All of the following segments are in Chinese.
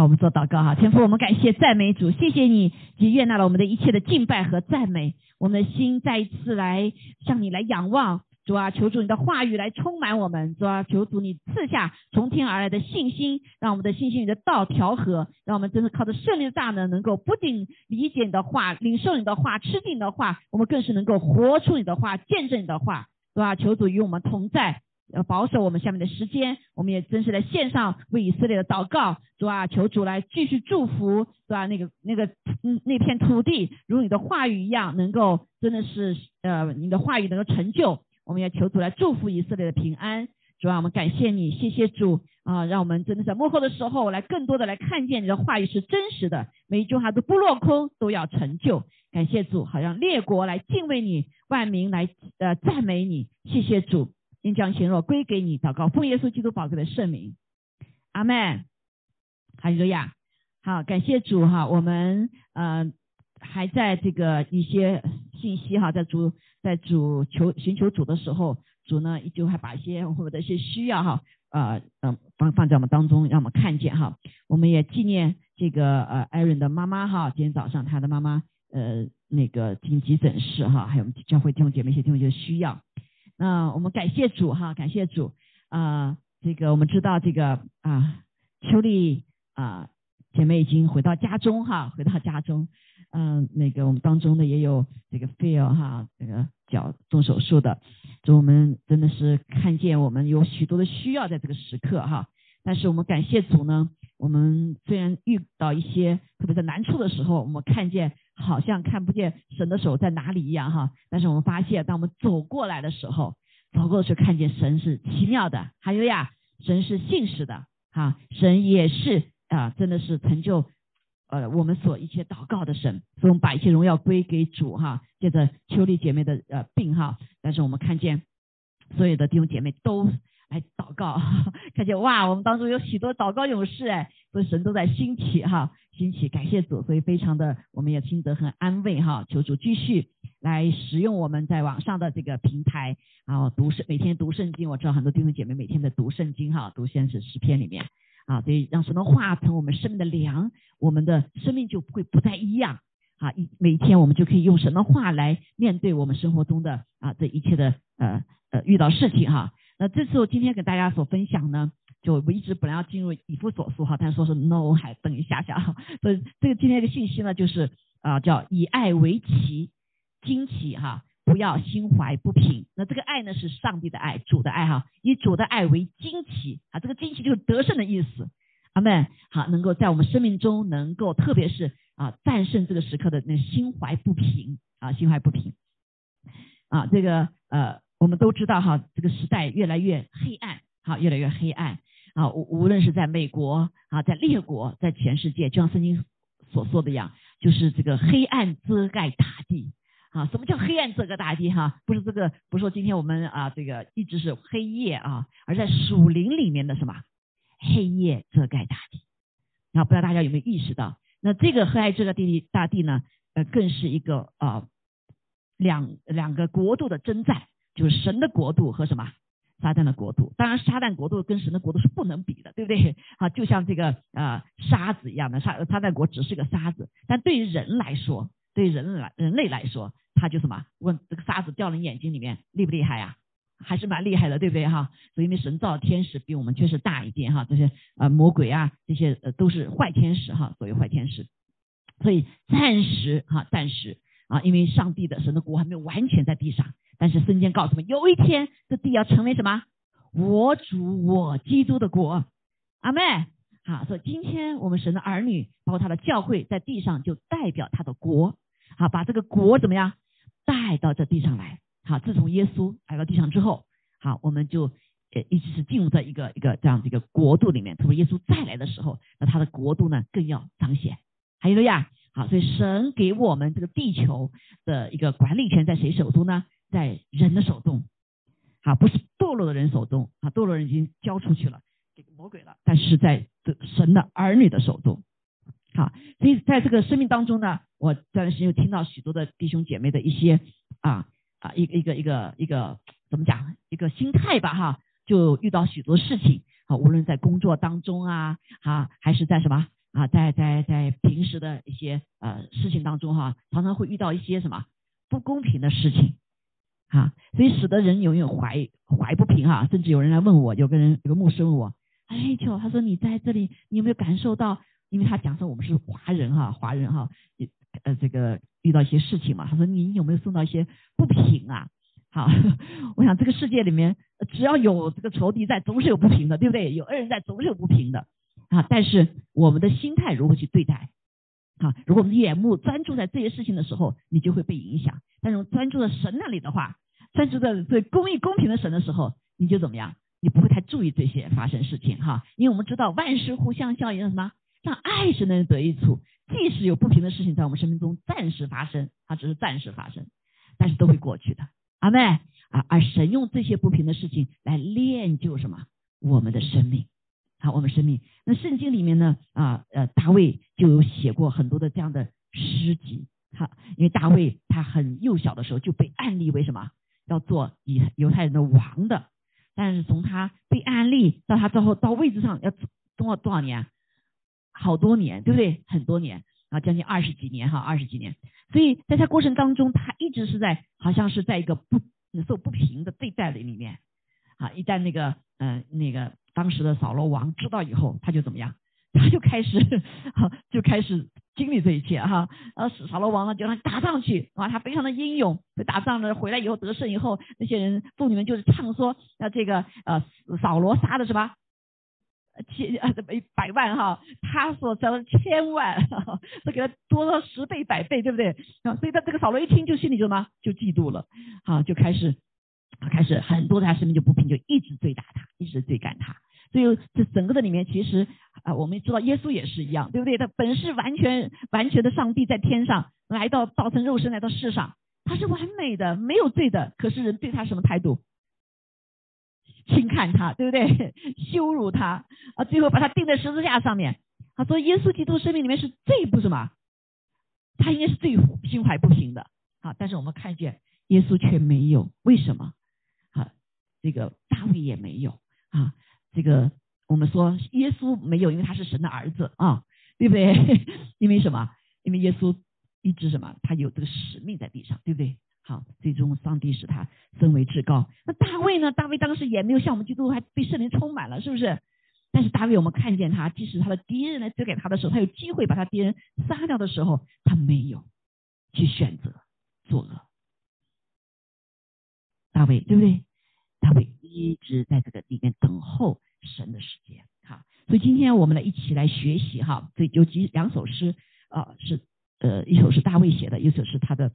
好，我们做祷告哈，天父，我们感谢赞美主，谢谢你，及悦纳了我们的一切的敬拜和赞美，我们的心再一次来向你来仰望，主啊，求主你的话语来充满我们，主啊，求主你赐下从天而来的信心，让我们的信心与的道调和，让我们真的靠着圣灵的大能，能够不仅理解你的话，领受你的话，吃进你的话，我们更是能够活出你的话，见证你的话，主啊，求主与我们同在。要保守我们下面的时间，我们也真实在线上为以色列的祷告，主啊，求主来继续祝福，对吧？那个那个嗯那片土地，如你的话语一样，能够真的是呃你的话语能够成就，我们也求主来祝福以色列的平安，主啊，我们感谢你，谢谢主啊，让我们真的在幕后的时候来更多的来看见你的话语是真实的，每一句话都不落空，都要成就，感谢主，好让列国来敬畏你，万民来呃赞美你，谢谢主。应将贤弱归给你，祷告奉耶稣基督宝贵的圣名，阿门。哈利路亚。好，感谢主哈，我们呃还在这个一些信息哈，在主在主求寻求主的时候，主呢依旧还把一些我们的一些需要哈呃嗯放放在我们当中，让我们看见哈。我们也纪念这个呃艾伦的妈妈哈，今天早上他的妈妈呃那个进急诊室哈，还有我们教会弟兄姐妹一些弟兄的需要。那我们感谢主哈，感谢主啊！这个我们知道这个啊，秋丽啊姐妹已经回到家中哈，回到家中。嗯，那个我们当中呢也有这个 feel 哈，这个脚动手术的。就我们真的是看见我们有许多的需要在这个时刻哈。但是我们感谢主呢，我们虽然遇到一些特别在难处的时候，我们看见。好像看不见神的手在哪里一样哈，但是我们发现，当我们走过来的时候，走过去看见神是奇妙的，还有呀，神是信实的哈，神也是啊，真的是成就呃我们所一切祷告的神，所以我们把一切荣耀归给主哈。借着秋丽姐妹的呃病哈，但是我们看见所有的弟兄姐妹都来祷告，看见哇，我们当中有许多祷告勇士哎，所以神都在兴起哈。兴起，感谢主，所以非常的，我们也心得很安慰哈。求主继续来使用我们在网上的这个平台，然后读圣，每天读圣经。我知道很多弟兄姐妹每天在读圣经哈，读先是诗篇里面啊，所以让神的话成我们生命的粮，我们的生命就会不再一样啊。一每一天我们就可以用神的话来面对我们生活中的啊这一切的呃呃遇到事情哈。那这次我今天给大家所分享呢。就我一直本来要进入以弗所书哈，但说是 no，还等一下下哈。所以这个今天的信息呢，就是啊叫以爱为旗，惊奇哈，不要心怀不平。那这个爱呢是上帝的爱，主的爱哈，以主的爱为惊奇啊，这个惊奇就是得胜的意思。阿门。好，能够在我们生命中能够，特别是啊战胜这个时刻的那心怀不平啊，心怀不平啊，这个呃我们都知道哈，这个时代越来越黑暗，好，越来越黑暗。啊，无无论是在美国啊，在列国，在全世界，就像圣经所说的一样，就是这个黑暗遮盖大地啊。什么叫黑暗遮盖大地？哈，不是这个，不是说今天我们啊，这个一直是黑夜啊，而在树林里面的什么黑夜遮盖大地。啊，不知道大家有没有意识到？那这个黑暗遮盖地大地呢，呃，更是一个啊两两个国度的征战，就是神的国度和什么？撒旦的国度，当然撒旦国度跟神的国度是不能比的，对不对？啊，就像这个呃沙子一样的，撒撒旦国只是个沙子，但对于人来说，对人来人类来说，他就什么？问这个沙子掉人眼睛里面厉不厉害呀？还是蛮厉害的，对不对哈？所以因为神造天使比我们确实大一点哈，这些呃魔鬼啊这些呃都是坏天使哈，所谓坏天使，所以暂时哈暂时啊，因为上帝的神的国还没有完全在地上。但是圣经告诉我们，有一天这地要成为什么？我主我基督的国，阿妹。好，所以今天我们神的儿女，包括他的教会，在地上就代表他的国，好，把这个国怎么样带到这地上来？好，自从耶稣来到地上之后，好，我们就呃一直是进入在一个一个这样的一个国度里面。特别耶稣再来的时候，那他的国度呢更要彰显。还有呀，好，所以神给我们这个地球的一个管理权在谁手中呢？在人的手中，啊，不是堕落的人手中，啊，堕落人已经交出去了，给魔鬼了。但是在这神的儿女的手中，好，所以在这个生命当中呢，我这段时间又听到许多的弟兄姐妹的一些啊啊一个一个一个一个怎么讲？一个心态吧哈，就遇到许多事情。啊，无论在工作当中啊啊，还是在什么啊，在在在平时的一些呃事情当中哈，常常会遇到一些什么不公平的事情啊，所以使得人永远怀怀不平哈，甚至有人来问我，有个人有个牧师问我，哎，就他说你在这里，你有没有感受到？因为他讲说我们是华人哈，华人哈，呃这个遇到一些事情嘛，他说你有没有受到一些不平啊？好，我想这个世界里面只要有这个仇敌在，总是有不平的，对不对？有恶人在，总是有不平的啊。但是我们的心态如何去对待？啊，如果我们眼目专注在这些事情的时候，你就会被影响；但是专注在神那里的话，专注在对公义公平的神的时候，你就怎么样？你不会太注意这些发生事情哈，因为我们知道万事互相效应，什么？让爱神能得益处。即使有不平的事情在我们生命中暂时发生，它只是暂时发生，但是都会过去的。阿妹啊，而神用这些不平的事情来练就什么？我们的生命，好，我们生命。那圣经里面呢啊呃，大卫就有写过很多的这样的诗集，哈，因为大卫他很幼小的时候就被安立为什么？要做以犹太人的王的。但是从他被安立到他最后到位置上要多少多少年？好多年，对不对？很多年啊，将近二十几年哈，二十几年。所以在他过程当中，他一直是在好像是在一个不受不平的对待的里面啊。一旦那个嗯那个当时的扫罗王知道以后，他就怎么样？他就开始 就开始经历这一切哈。然后扫罗王呢就让他打仗去啊，他非常的英勇，打仗呢回来以后得胜以后，那些人妇女们就是唱说啊这个呃扫罗杀的是吧？千啊，一百万哈，他所交的千万，都给他多了十倍百倍，对不对？啊，所以他这个扫罗一听就心里就什么，就嫉妒了，啊，就开始，开始很多的他身边就不平，就一直追打他，一直追赶。所以这整个的里面，其实啊，我们知道耶稣也是一样，对不对？他本是完全完全的上帝在天上来到造成肉身来到世上，他是完美的，没有罪的。可是人对他什么态度？轻看他，对不对？羞辱他啊！最后把他钉在十字架上面。他说：“耶稣基督生命里面是最不什么？他应该是最心怀不平的啊！但是我们看见耶稣却没有，为什么？啊，这个大卫也没有啊！这个我们说耶稣没有，因为他是神的儿子啊，对不对？因为什么？因为耶稣一直什么？他有这个使命在地上，对不对？”好，最终上帝使他升为至高。那大卫呢？大卫当时也没有像我们基督还被圣灵充满了，是不是？但是大卫，我们看见他，即使他的敌人来追赶他的时候，他有机会把他敌人杀掉的时候，他没有去选择作恶。大卫，对不对？他会一直在这个里面等候神的时间。哈，所以今天我们来一起来学习哈。这有几两首诗啊，是呃，一首是大卫写的，一首是他的。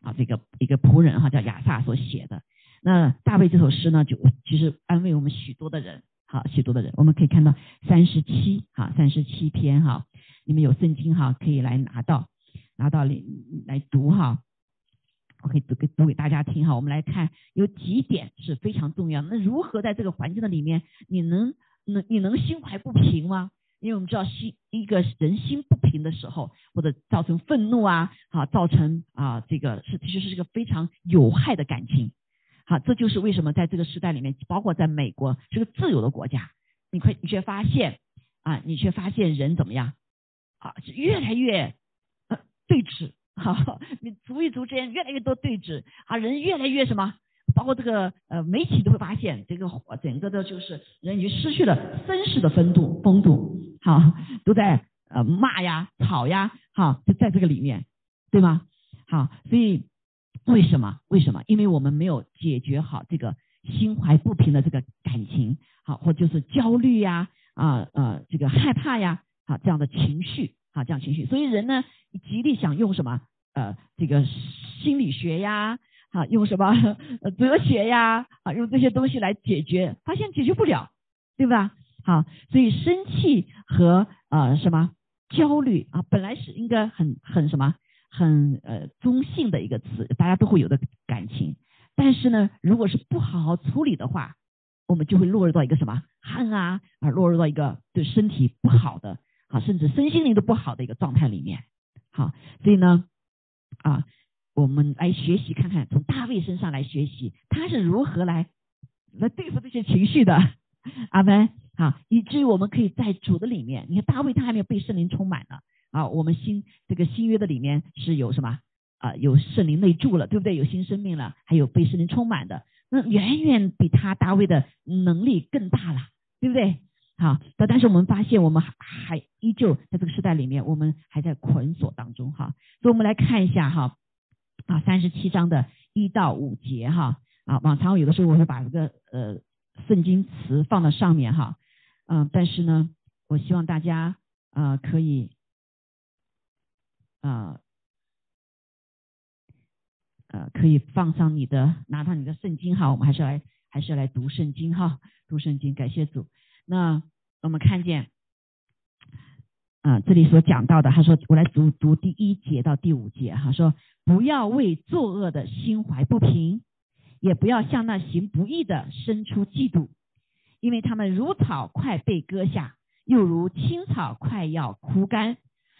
啊，这个一个仆人哈叫亚萨所写的。那大卫这首诗呢，就其实安慰我们许多的人，好许多的人。我们可以看到三十七哈，三十七篇哈，你们有圣经哈，可以来拿到拿到来来读哈。我可以读给读给大家听哈。我们来看有几点是非常重要。那如何在这个环境的里面，你能能你能心怀不平吗？因为我们知道心一个人心不平的时候，或者造成愤怒啊，啊，造成啊这个是其实是一个非常有害的感情，好，这就是为什么在这个时代里面，包括在美国是个自由的国家，你会你却发现啊，你却发现人怎么样啊，越来越呃对峙，哈，你族与族之间越来越多对峙啊，人越来越什么？包括这个呃媒体都会发现，这个整个的就是人已经失去了绅士的风度，风度，好，都在呃骂呀、吵呀，好，就在这个里面，对吗？好，所以为什么？为什么？因为我们没有解决好这个心怀不平的这个感情，好，或就是焦虑呀，啊呃这个害怕呀，好这样的情绪，啊这样情绪，所以人呢极力想用什么呃这个心理学呀。啊，用什么哲学呀？啊，用这些东西来解决，发现解决不了，对吧？好，所以生气和呃什么焦虑啊，本来是应该很很什么很呃中性的一个词，大家都会有的感情。但是呢，如果是不好好处理的话，我们就会落入到一个什么恨啊啊，落入到一个对身体不好的甚至身心灵都不好的一个状态里面。好，所以呢啊。我们来学习看看，从大卫身上来学习，他是如何来来对付这些情绪的。阿门。啊，以至于我们可以在主的里面。你看大卫他还没有被圣灵充满呢，啊，我们新这个新约的里面是有什么啊？有圣灵内住了，对不对？有新生命了，还有被圣灵充满的，那远远比他大卫的能力更大了，对不对？好，但但是我们发现我们还依旧在这个时代里面，我们还在捆锁当中哈。所以，我们来看一下哈啊，三十七章的一到五节哈啊。往常有的时候我会把这个呃圣经词放到上面哈。嗯，但是呢，我希望大家啊可以啊呃可以放上你的拿上你的圣经哈，我们还是来还是来读圣经哈，读圣经，感谢主。那我们看见啊这里所讲到的，他说我来读读第一节到第五节哈，说不要为作恶的心怀不平，也不要向那行不义的生出嫉妒。因为他们如草快被割下，又如青草快要枯干。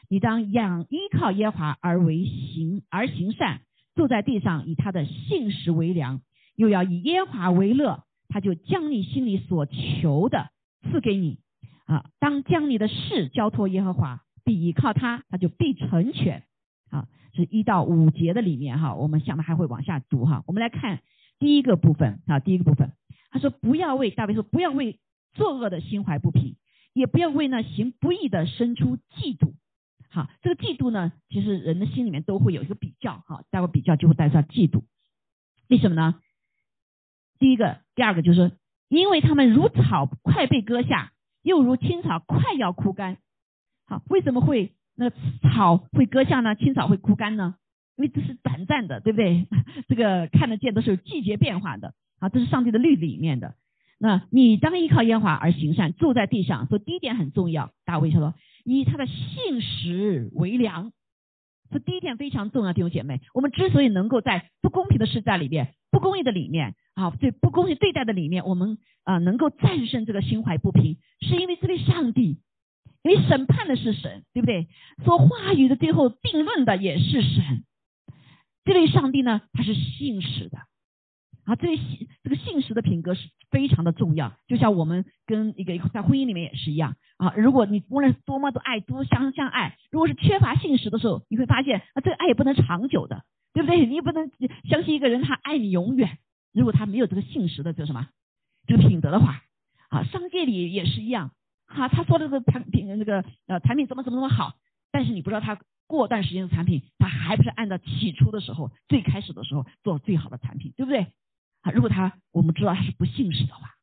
你当仰依靠耶华而为行而行善，坐在地上以他的信实为粮，又要以耶华为乐，他就将你心里所求的赐给你。啊，当将你的事交托耶和华，必依靠他，他就必成全。啊，是一到五节的里面哈，我们下面还会往下读哈。我们来看第一个部分啊，第一个部分。他说：“不要为大卫说，不要为作恶的心怀不平，也不要为那行不义的生出嫉妒。好，这个嫉妒呢，其实人的心里面都会有一个比较，哈，待会比较就会带上嫉妒。为什么呢？第一个，第二个就是，因为他们如草快被割下，又如青草快要枯干。好，为什么会那草会割下呢？青草会枯干呢？因为这是短暂的，对不对？这个看得见都是有季节变化的。”啊，这是上帝的律里面的。那你当依靠耶和华而行善，坐在地上。所以第一点很重要。大卫说：“以他的信实为粮。”这第一点非常重要，弟兄姐妹。我们之所以能够在不公平的时代里面、不公义的里面啊，对不公义对待的里面，我们啊能够战胜这个心怀不平，是因为这位上帝，因为审判的是神，对不对？说话语的最后定论的也是神。这位上帝呢，他是信实的。啊，这信这个信实的品格是非常的重要，就像我们跟一个在婚姻里面也是一样啊。如果你无论多么的爱，多相相爱，如果是缺乏信实的时候，你会发现啊，这个爱也不能长久的，对不对？你也不能相信一个人他爱你永远，如果他没有这个信实的这什么这个品德的话啊，商界里也是一样哈。他说的这个产品那个呃产品怎么怎么怎么好，但是你不知道他过段时间的产品，他还不是按照起初的时候最开始的时候做最好的产品，对不对？如果他我们知道他是不信实的话，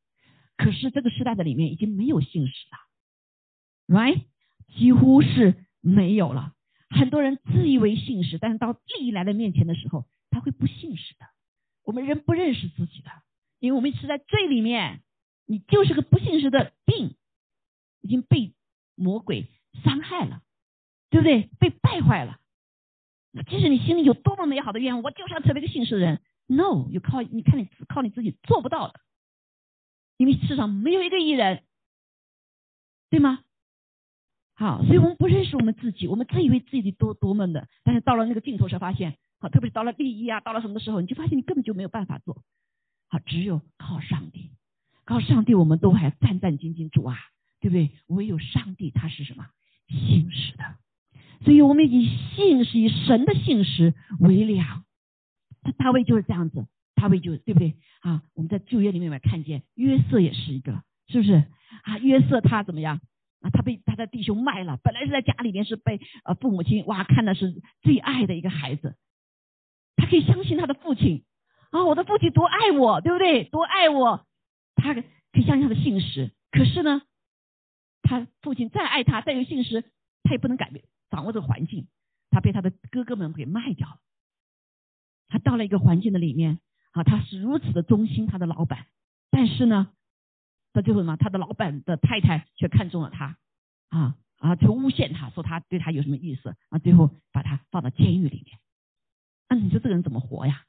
可是这个时代的里面已经没有信实了，right？几乎是没有了。很多人自以为信实，但是到利益来的面前的时候，他会不信实的。我们人不认识自己的，因为我们是在罪里面，你就是个不信实的病，已经被魔鬼伤害了，对不对？被败坏了。即使你心里有多么美好的愿望，我就是要成为一个信实的人。No，有靠你看你靠你自己做不到的，因为世上没有一个艺人，对吗？好，所以我们不认识我们自己，我们自以为自己多多么的，但是到了那个尽头才发现，好，特别是到了利益啊，到了什么时候，你就发现你根本就没有办法做，好，只有靠上帝，靠上帝，我们都还战战兢兢，主啊，对不对？唯有上帝他是什么信实的，所以我们以信是以神的信实为粮。他大卫就是这样子，大卫就对不对啊？我们在旧约里面有看见约瑟也是一个，是不是啊？约瑟他怎么样啊？他被他的弟兄卖了，本来是在家里面是被呃父母亲哇看的是最爱的一个孩子，他可以相信他的父亲啊，我的父亲多爱我，对不对？多爱我，他可以相信他的信实。可是呢，他父亲再爱他，再有信实，他也不能改变掌握这个环境，他被他的哥哥们给卖掉了。他到了一个环境的里面啊，他是如此的忠心他的老板，但是呢，到最后呢，他的老板的太太却看中了他啊啊，就诬陷他说他对他有什么意思啊，最后把他放到监狱里面。那你说这个人怎么活呀？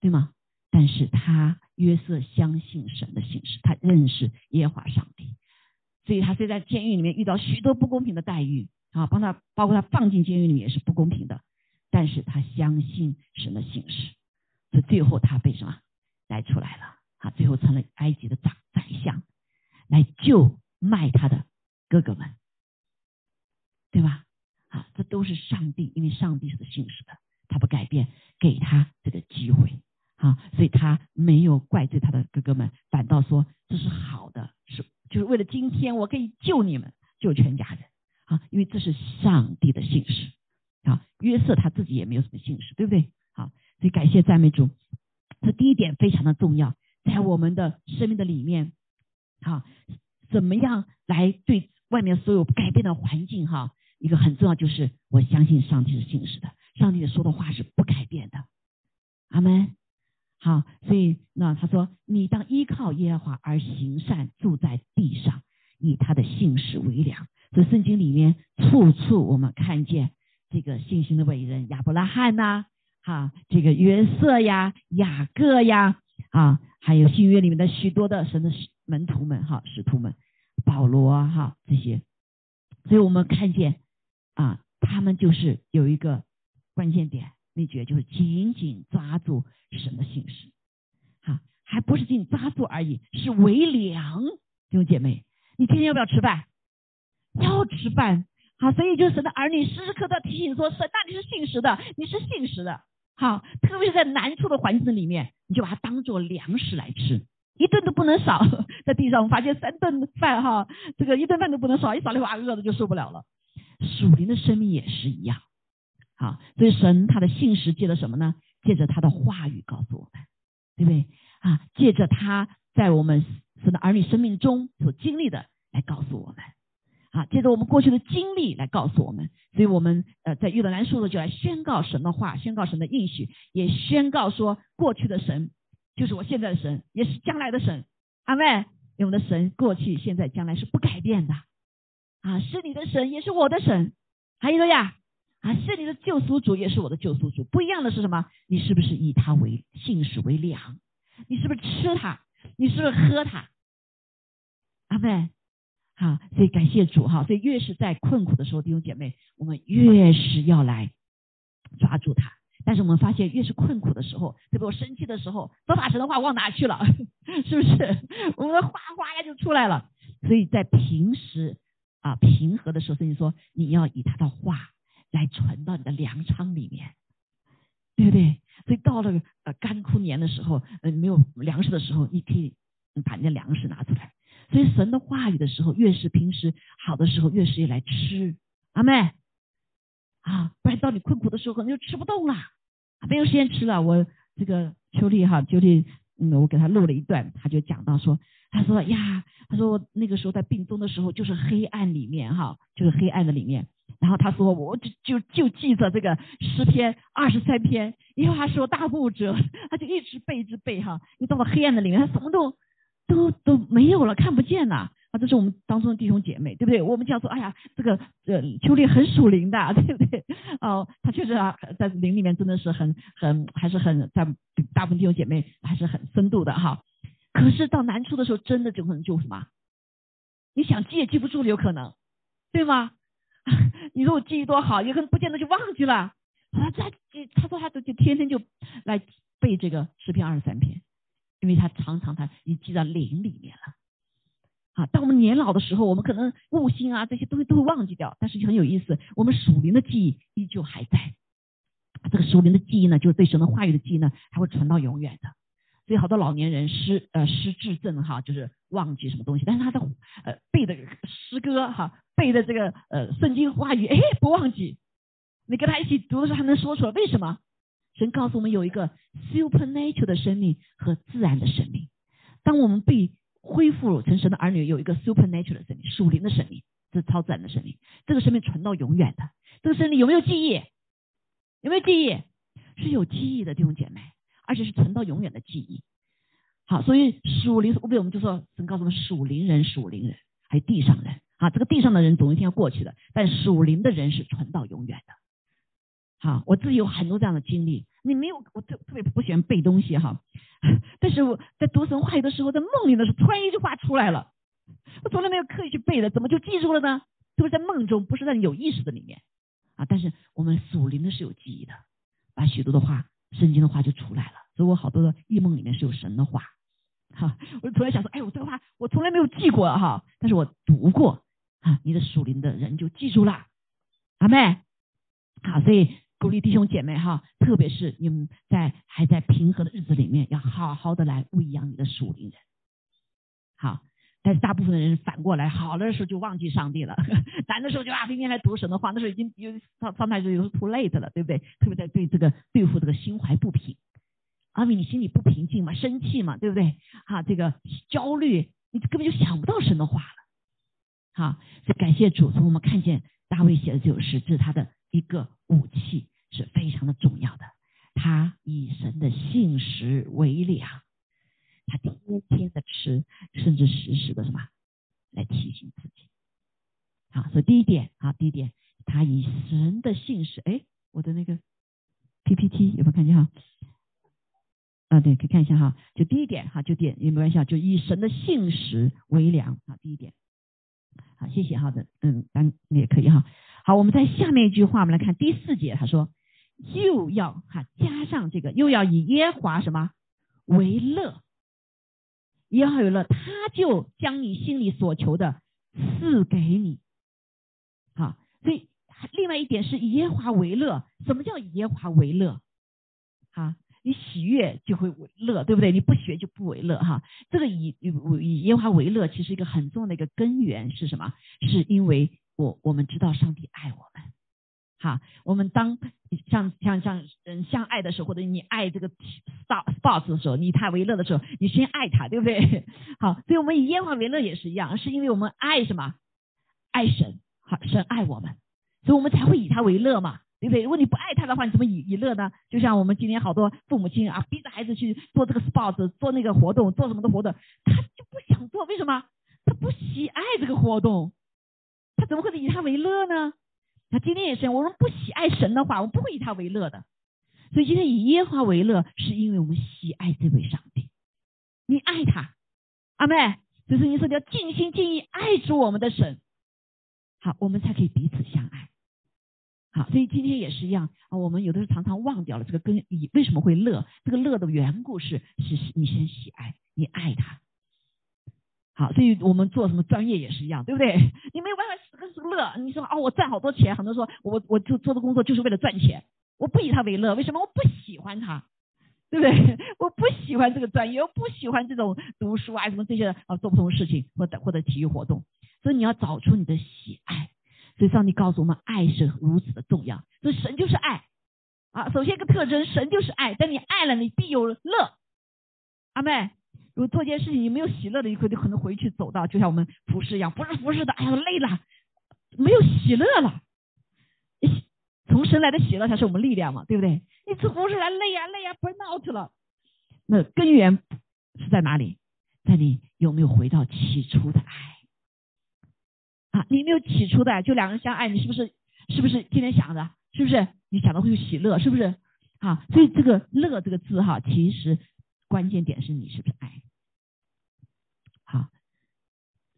对吗？但是他约瑟相信神的信实，他认识耶和华上帝，所以他虽在监狱里面遇到许多不公平的待遇啊，帮他包括他放进监狱里面也是不公平的。但是他相信神的信实，所以最后他被什么？带出来了？啊，最后成了埃及的长宰相，来救卖他的哥哥们，对吧？啊，这都是上帝，因为上帝是信实的，他不改变，给他这个机会。啊，所以他没有怪罪他的哥哥们，反倒说这是好的，是就是为了今天我可以救你们，救全家人。啊，因为这是上帝的信实啊。约瑟他自己也没有什么信实，对不对？好，所以感谢赞美主，这第一点非常的重要，在我们的生命的里面，哈，怎么样来对外面所有改变的环境哈？一个很重要就是，我相信上帝是信实的，上帝说的话是不改变的。阿门。好，所以那他说，你当依靠耶和华而行善，住在地上，以他的信实为粮。所以圣经里面处处我们看见这个信心的伟人亚伯拉罕呐，哈，这个约瑟呀、雅各呀，啊，还有新约里面的许多的神的门徒们哈、使徒们，保罗哈这些，所以我们看见。啊，他们就是有一个关键点秘诀，就是紧紧抓住神的信实，哈，还不是紧紧抓住而已，是为粮。弟兄姐妹，你天天要不要吃饭？要吃饭，好，所以就是神的儿女时时刻刻提醒说，神那你是信实的，你是信实的，好，特别是在难处的环境里面，你就把它当做粮食来吃，一顿都不能少。在地上，我们发现三顿饭，哈，这个一顿饭都不能少，一少的话，饿的就受不了了。属灵的生命也是一样，好，所以神他的信实借着什么呢？借着他的话语告诉我们，对不对啊？借着他在我们神的儿女生命中所经历的来告诉我们，啊，借着我们过去的经历来告诉我们，所以我们呃在遇到难处的就来宣告神的话，宣告神的应许，也宣告说过去的神就是我现在的神，也是将来的神，阿妹，因为我们的神过去、现在、将来是不改变的。啊，是你的神，也是我的神，还有呀，啊，是你的救赎主，也是我的救赎主。不一样的是什么？你是不是以他为信使为粮？你是不是吃它？你是不是喝它？阿妹，好，所以感谢主哈。所以越是在困苦的时候，弟兄姐妹，我们越是要来抓住它。但是我们发现，越是困苦的时候，特别我生气的时候，都把神的话忘哪去了？是不是？我们的话哗呀就出来了。所以在平时。啊，平和的时候，圣经说你要以他的话来传到你的粮仓里面，对不对？所以到了呃干枯年的时候，呃没有粮食的时候，你可以把你的粮食拿出来。所以神的话语的时候，越是平时好的时候，越是要来吃。阿妹啊，不然到你困苦的时候，可能就吃不动了，没有时间吃了。我这个秋丽哈，秋丽。嗯，我给他录了一段，他就讲到说，他说呀，他说那个时候在病中的时候，就是黑暗里面哈，就是黑暗的里面。然后他说，我就就就记着这个诗篇二十三篇，因为他是我大牧者，他就一直背一直背哈。你到了黑暗的里面，他什么都都都没有了，看不见呐。啊，这是我们当中的弟兄姐妹，对不对？我们讲说，哎呀，这个呃，秋丽很属灵的，对不对？哦，他确实啊，在灵里面真的是很很，还是很在大部分弟兄姐妹还是很深度的哈。可是到难处的时候，真的就可能就什么？你想记也记不住了，有可能，对吗？你说我记忆多好，有可能不见得就忘记了。他他他说他都就天天就来背这个诗篇二十三篇，因为他常常他已记到灵里面了。啊，当我们年老的时候，我们可能悟性啊这些东西都会忘记掉，但是很有意思，我们属灵的记忆依旧还在。这个属灵的记忆呢，就是对神的话语的记忆呢，它会传到永远的。所以好多老年人失呃失智症哈，就是忘记什么东西，但是他的呃背的诗歌哈，背的这个呃圣经话语，哎不忘记。你跟他一起读的时候，还能说出来，为什么？神告诉我们有一个 supernatural 的生命和自然的生命，当我们被恢复成神的儿女有一个 supernatural 的生命，属灵的生命，这是超自然的生命。这个生命存到永远的。这个生命有没有记忆？有没有记忆？是有记忆的弟兄姐妹，而且是存到永远的记忆。好，所以属灵，我给我们就说，神告诉我们，属灵人、属灵人，还有地上人。啊，这个地上的人总有一天要过去的，但属灵的人是存到永远的。好，我自己有很多这样的经历。你没有，我特特别不喜欢背东西哈。但是我在读神话语的时候，在梦里的时候，突然一句话出来了，我从来没有刻意去背的，怎么就记住了呢？特别在梦中，不是在有意识的里面啊。但是我们属灵的是有记忆的，把许多的话、圣经的话就出来了。所以我好多的异梦里面是有神的话 哈，我从来想说，哎，我这个话我从来没有记过哈，但是我读过啊，你的属灵的人就记住了，阿妹，好，所以鼓励弟兄姐妹哈，特别是你们在还在平和的日子里面，要好好的来喂养你的属灵人，好。但是大部分的人反过来，好的时候就忘记上帝了，难的时候就啊，天天来读神的话，那时候已经有上上台就有 too late 了，对不对？特别在对这个对付这个心怀不平，阿米，你心里不平静嘛，生气嘛，对不对？啊，这个焦虑，你根本就想不到神的话了。好，所以感谢主，从我们看见大卫写的这首诗，这是他的一个武器，是非常的重要的。他以神的信实为粮。他天天的吃，甚至时时的什么来提醒自己。好，所以第一点啊，第一点，他以神的信实。哎，我的那个 PPT 有没有看见哈？啊，对，可以看一下哈。就第一点哈，就点也没关系啊，就以神的信实为粮啊。第一点，谢谢，好的，嗯，当也可以哈。好，我们在下面一句话，我们来看第四节，他说又要哈加上这个，又要以耶华什么为乐。耶和华了，他就将你心里所求的赐给你。好，所以另外一点是以耶华为乐。什么叫以耶华为乐？哈，你喜悦就会为乐，对不对？你不学就不为乐哈。这个以以以耶和华为乐，其实一个很重要的一个根源是什么？是因为我我们知道上帝爱我们。哈，我们当像像像嗯相爱的时候，或者你爱这个 sports 的时候，你以他为乐的时候，你先爱他，对不对？好，所以我们以耶和华为乐也是一样，是因为我们爱什么？爱神，好，神爱我们，所以我们才会以他为乐嘛，对不对？如果你不爱他的话，你怎么以以乐呢？就像我们今天好多父母亲啊，逼着孩子去做这个 sports，做那个活动，做什么的活动，他就不想做，为什么？他不喜爱这个活动，他怎么会以他为乐呢？他今天也是，我们不喜爱神的话，我们不会以他为乐的。所以今天以耶和华为乐，是因为我们喜爱这位上帝。你爱他，阿妹，就是你说你要尽心尽意爱主我们的神，好，我们才可以彼此相爱。好，所以今天也是一样啊。我们有的时候常常忘掉了这个根，你为什么会乐？这个乐的缘故是，是你先喜爱，你爱他。好，所以我们做什么专业也是一样，对不对？你没有办法死个死乐。你说哦，我赚好多钱，很多人说我我就做的工作就是为了赚钱，我不以他为乐，为什么？我不喜欢他，对不对？我不喜欢这个专业，我不喜欢这种读书啊什么这些啊做不同的事情或者或者体育活动。所以你要找出你的喜爱。所以上帝告诉我们，爱是如此的重要。所以神就是爱啊。首先一个特征，神就是爱。但你爱了，你必有乐。阿妹。如果做件事情你没有喜乐的，一刻，就可能回去走到就像我们服侍一样，不是服侍的，哎呀累了，没有喜乐了。从神来的喜乐才是我们力量嘛，对不对？你从服侍来累呀累呀，burn out 了。那根源是在哪里？在你有没有回到起初的爱？啊，你没有起初的，就两个人相爱，你是不是是不是天天想着？是不是你想到会有喜乐？是不是？啊，所以这个乐这个字哈，其实。关键点是你是不是爱？好，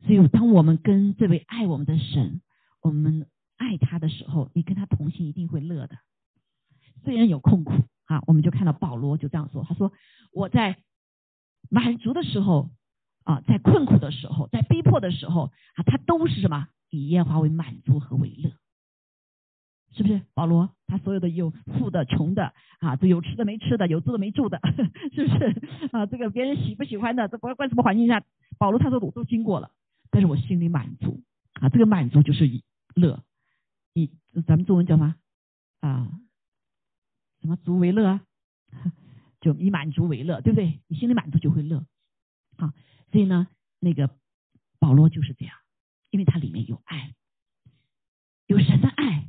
所以当我们跟这位爱我们的神，我们爱他的时候，你跟他同行一定会乐的。虽然有痛苦啊，我们就看到保罗就这样说，他说我在满足的时候啊，在困苦的时候，在逼迫的时候啊，他都是什么以耶和华为满足和为乐。是不是保罗？他所有的有富的、穷的啊，这有吃的没吃的，有住的没住的，是不是啊？这个别人喜不喜欢的，这不管什么环境下，保罗他说我都经过了，但是我心里满足啊。这个满足就是以乐，以咱们中文叫什么啊？什么足为乐啊？就以满足为乐，对不对？你心里满足就会乐。好，所以呢，那个保罗就是这样，因为他里面有爱，有神的爱。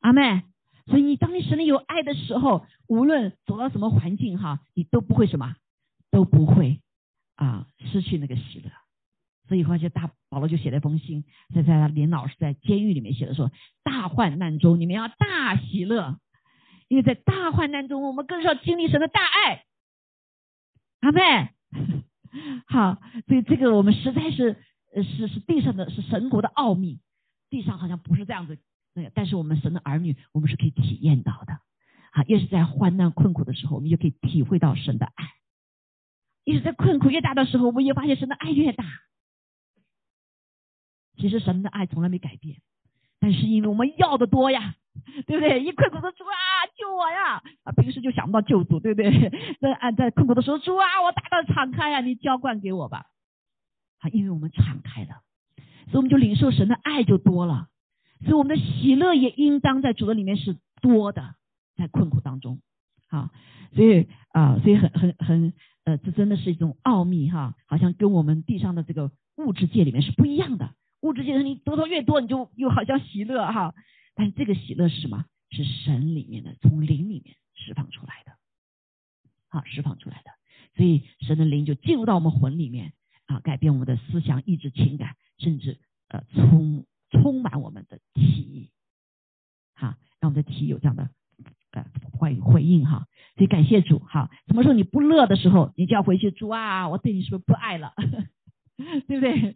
阿妹，所以你当你神里有爱的时候，无论走到什么环境哈，你都不会什么，都不会啊失去那个喜乐。所以话就大保罗就写了一封信，在在他连老师在监狱里面写的说，大患难中你们要大喜乐，因为在大患难中我们更是要经历神的大爱。阿妹，好，所以这个我们实在是是是地上的是神国的奥秘，地上好像不是这样子。那个，但是我们神的儿女，我们是可以体验到的，啊，越是在患难困苦的时候，我们就可以体会到神的爱，一直在困苦越大的时候，我们越发现神的爱越大。其实神的爱从来没改变，但是因为我们要的多呀，对不对？一困苦的主啊，救我呀！啊，平时就想不到救主，对不对？在啊，在困苦的时候，主啊，我大大敞开呀，你浇灌给我吧。啊，因为我们敞开了，所以我们就领受神的爱就多了，所以我们的喜乐也应当在主的里面是多的，在困苦当中。好，所以啊，所以很很很呃，这真的是一种奥秘哈，好像跟我们地上的这个物质界里面是不一样的。物质界的你得到越多，你就又好像喜乐哈。但是这个喜乐是什么？是神里面的，从灵里面释放出来的，好，释放出来的。所以神的灵就进入到我们魂里面啊，改变我们的思想、意志、情感，甚至呃充充满我们的体，好，让我们的体有这样的呃回回应哈。所以感谢主哈。什么时候你不乐的时候，你就要回去主啊，我对你是不是不爱了？对不对？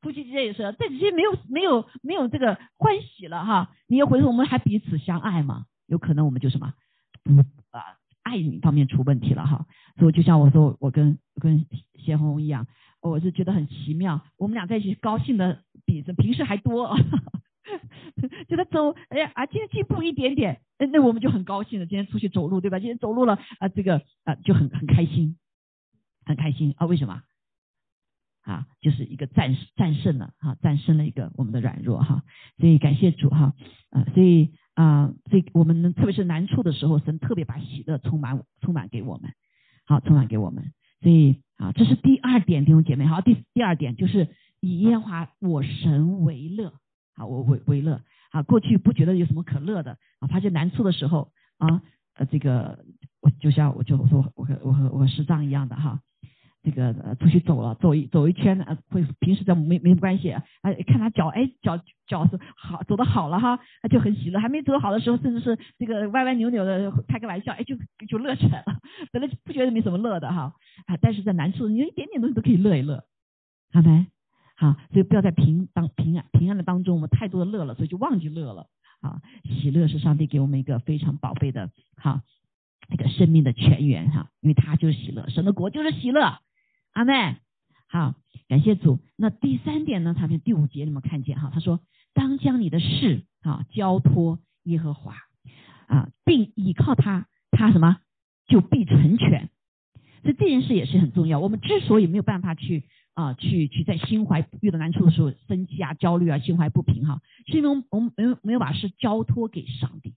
夫妻之间也是，这这些没有没有没有这个欢喜了哈。你又回头，我们还彼此相爱吗？有可能我们就什么不啊爱你方面出问题了哈。所以就像我说，我跟跟贤红一样，我是觉得很奇妙。我们俩在一起高兴的比平时还多，觉得走，哎呀啊，今天进步一点点，那我们就很高兴了。今天出去走路对吧？今天走路了啊，这个啊就很很开心，很开心啊。为什么？啊，就是一个战战胜了哈，战胜了一个我们的软弱哈，所以感谢主哈，啊，所以啊，所以我们特别是难处的时候，神特别把喜乐充满充满给我们，好，充满给我们，所以啊，这是第二点，弟兄姐妹，好，第第二点就是以耶和华我神为乐，好，我为为乐，啊，过去不觉得有什么可乐的啊，发现难处的时候啊，呃，这个我就像我就说我和我和我师长一样的哈。这个出去走了，走一走一圈呢，会平时在没没关系，哎看他脚哎脚脚是好走的好了哈，他就很喜乐，还没走好的时候，甚至是这个歪歪扭扭的开个玩笑，哎就就乐起来了，本来不觉得没什么乐的哈，啊但是在难处，你有一点点东西都可以乐一乐，好没？好，所以不要在平当平安平安的当中，我们太多的乐了，所以就忘记乐了啊，喜乐是上帝给我们一个非常宝贝的哈，那个生命的泉源哈，因为他就是喜乐，神的国就是喜乐。阿妹，好，感谢主。那第三点呢？他们第五节你们看见哈？他说：“当将你的事啊交托耶和华啊，并倚靠他，他什么就必成全。”所以这件事也是很重要。我们之所以没有办法去啊，去去在心怀遇到难处的时候生气啊、焦虑啊、心怀不平哈，是因为我们没有没有把事交托给上帝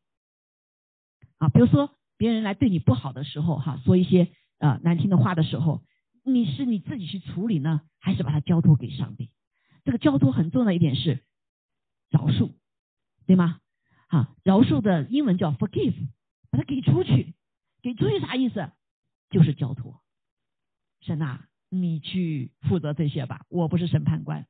啊。比如说别人来对你不好的时候哈，说一些呃难听的话的时候。你是你自己去处理呢，还是把它交托给上帝？这个交托很重要的一点是饶恕，对吗？啊，饶恕的英文叫 forgive，把它给出去，给出去啥意思？就是交托。神呐，你去负责这些吧，我不是审判官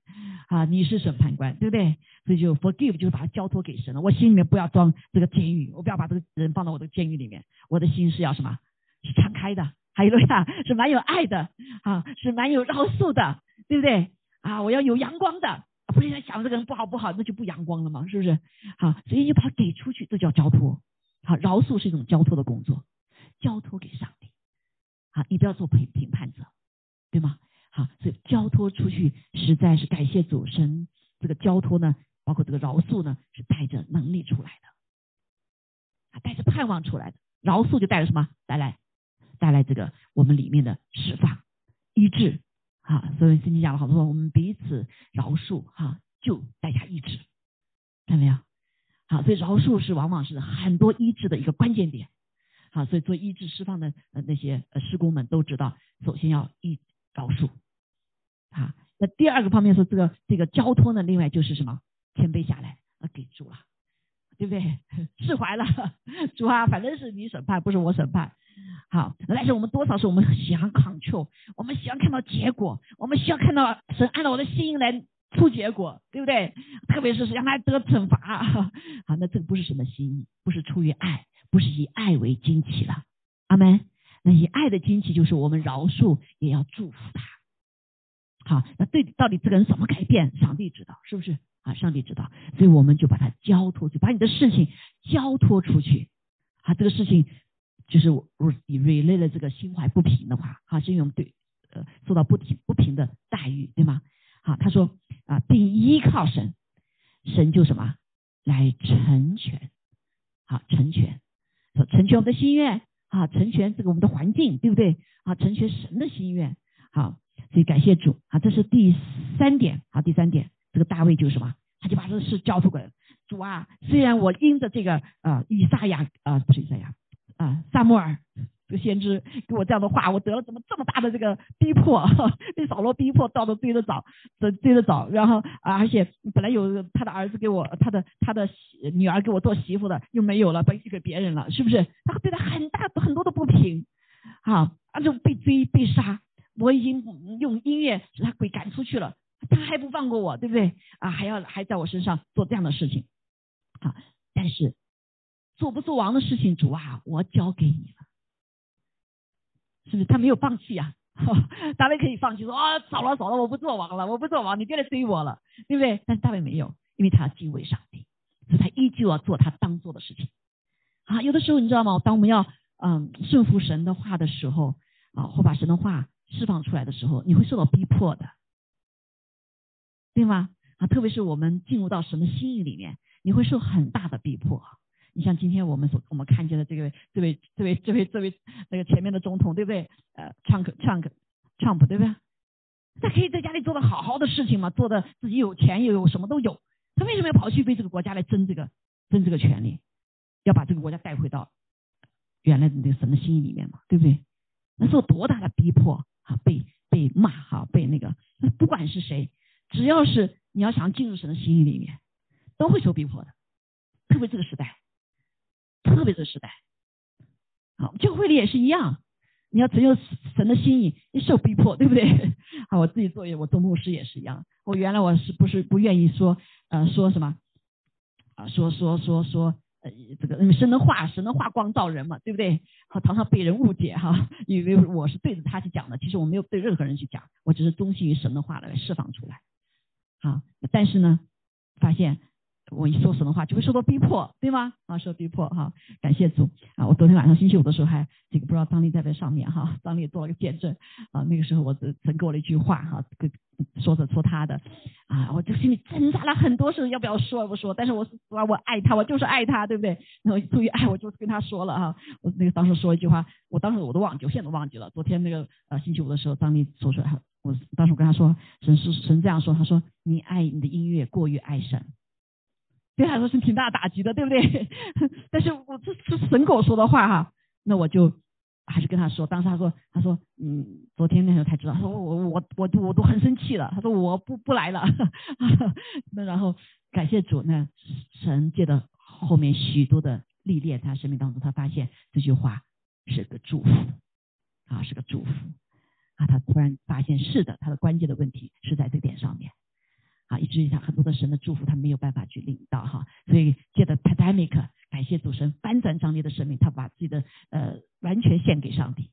啊，你是审判官，对不对？所以就 forgive 就是把它交托给神了。我心里面不要装这个监狱，我不要把这个人放到我的监狱里面，我的心是要什么？是敞开的。还有呀，是蛮有爱的啊，是蛮有饶恕的，对不对啊？我要有阳光的，不是想这个人不好不好，那就不阳光了嘛，是不是？好，所以你把它给出去，这叫交托。好，饶恕是一种交托的工作，交托给上帝。好，你不要做评评判者，对吗？好，所以交托出去，实在是感谢主神。这个交托呢，包括这个饶恕呢，是带着能力出来的，啊，带着盼望出来的。饶恕就带着什么？带来。带来这个我们里面的释放、医治，哈，所以圣经讲了好多，我们彼此饶恕，哈，就带下医治，看到没有？好，所以饶恕是往往是很多医治的一个关键点，好，所以做医治释放的呃那些呃施工们都知道，首先要医饶恕，啊，那第二个方面是这个这个交托呢，另外就是什么？谦卑下来啊，给主了，对不对？释怀了，主啊，反正是你审判，不是我审判。好，但是我们多少是我们喜欢 control，我们喜欢看到结果，我们需要看到神按照我的心意来出结果，对不对？特别是让他得惩罚，好，那这个不是什么心意，不是出于爱，不是以爱为惊奇了。阿门。那以爱的惊奇就是我们饶恕，也要祝福他。好，那对到底这个人怎么改变？上帝知道，是不是？啊，上帝知道，所以我们就把它交托去，把你的事情交托出去。啊，这个事情。就是我以 relay 了这个心怀不平的话，哈，是因为我们对呃受到不平不平的待遇，对吗？好，他说啊，并依靠神，神就什么来成全，好成全，说成全我们的心愿啊，成全这个我们的环境，对不对？啊，成全神的心愿，好，所以感谢主啊，这是第三点，好，第三点，这个大卫就是什么？他就把这事交出给主啊，虽然我因着这个呃以赛亚啊不是以赛亚啊萨摩尔。这个先知给我这样的话，我得了怎么这么大的这个逼迫？被扫罗逼迫，到处追着找，追追着找，然后啊，而且本来有他的儿子给我，他的他的女儿给我做媳妇的，又没有了，被给别人了，是不是？他对他很大很多的不平，啊，啊就被追被杀，我已经用音乐使他鬼赶出去了，他还不放过我，对不对？啊，还要还在我身上做这样的事情，啊，但是做不做王的事情，主啊，我交给你了。是不是他没有放弃啊？大卫可以放弃说啊，早了早了，我不做王了，我不做王，你别来追我了，对不对？但大卫没有，因为他敬畏上帝，所以他依旧要做他当做的事情。啊，有的时候你知道吗？当我们要嗯顺服神的话的时候啊，或把神的话释放出来的时候，你会受到逼迫的，对吗？啊，特别是我们进入到神的心意里面，你会受很大的逼迫。你像今天我们所我们看见的这个这位这位这位这位那个前面的总统对不对？呃，Trump Trump Trump 对不对？他可以在家里做的好好的事情嘛，做的自己有钱又有什么都有，他为什么要跑去为这个国家来争这个争这个权利？要把这个国家带回到原来的那个神的心意里面嘛，对不对？那受多大的逼迫啊，被被骂哈，被那个不管是谁，只要是你要想进入神的心意里面，都会受逼迫的，特别这个时代。特别这个时代，好，教会里也是一样。你要只有神的心意，你受逼迫，对不对？啊，我自己作为我做牧师也是一样。我原来我是不是不愿意说，呃，说什么啊？说说说说，呃，这个神的话，神的话光照人嘛，对不对？好，常常被人误解哈，以为我是对着他去讲的，其实我没有对任何人去讲，我只是忠心于神的话来释放出来。啊，但是呢，发现。我一说什么话就会受到逼迫，对吗？啊，受逼迫哈，感谢主啊！我昨天晚上星期五的时候还这个不知道张丽在不在上面哈，张丽做了个见证啊。那个时候我曾给我了一句话哈，跟说着说他的啊，我就心里挣扎了很多事要不要说不说，但是我是说我爱他，我就是爱他，对不对？然后出于爱，我就跟他说了哈。我那个当时说一句话，我当时我都忘记，我现在都忘记了。昨天那个呃星期五的时候，张丽说出来，我当时我跟他说，神是神这样说，他说你爱你的音乐过于爱神。对他来说是挺大打击的，对不对？但是我这是神狗说的话哈，那我就还是跟他说。当时他说，他说，嗯，昨天那时候才知道。他说我我我我都很生气了。他说我不不来了。那然后感谢主，那神借的后面许多的历练，他生命当中他发现这句话是个祝福啊，是个祝福啊。他突然发现是的，他的关键的问题是在这点上面。啊，以至于他很多的神的祝福，他没有办法去领到哈，所以借着 pandemic，感谢主神翻转张力的生命，他把自己的呃完全献给上帝，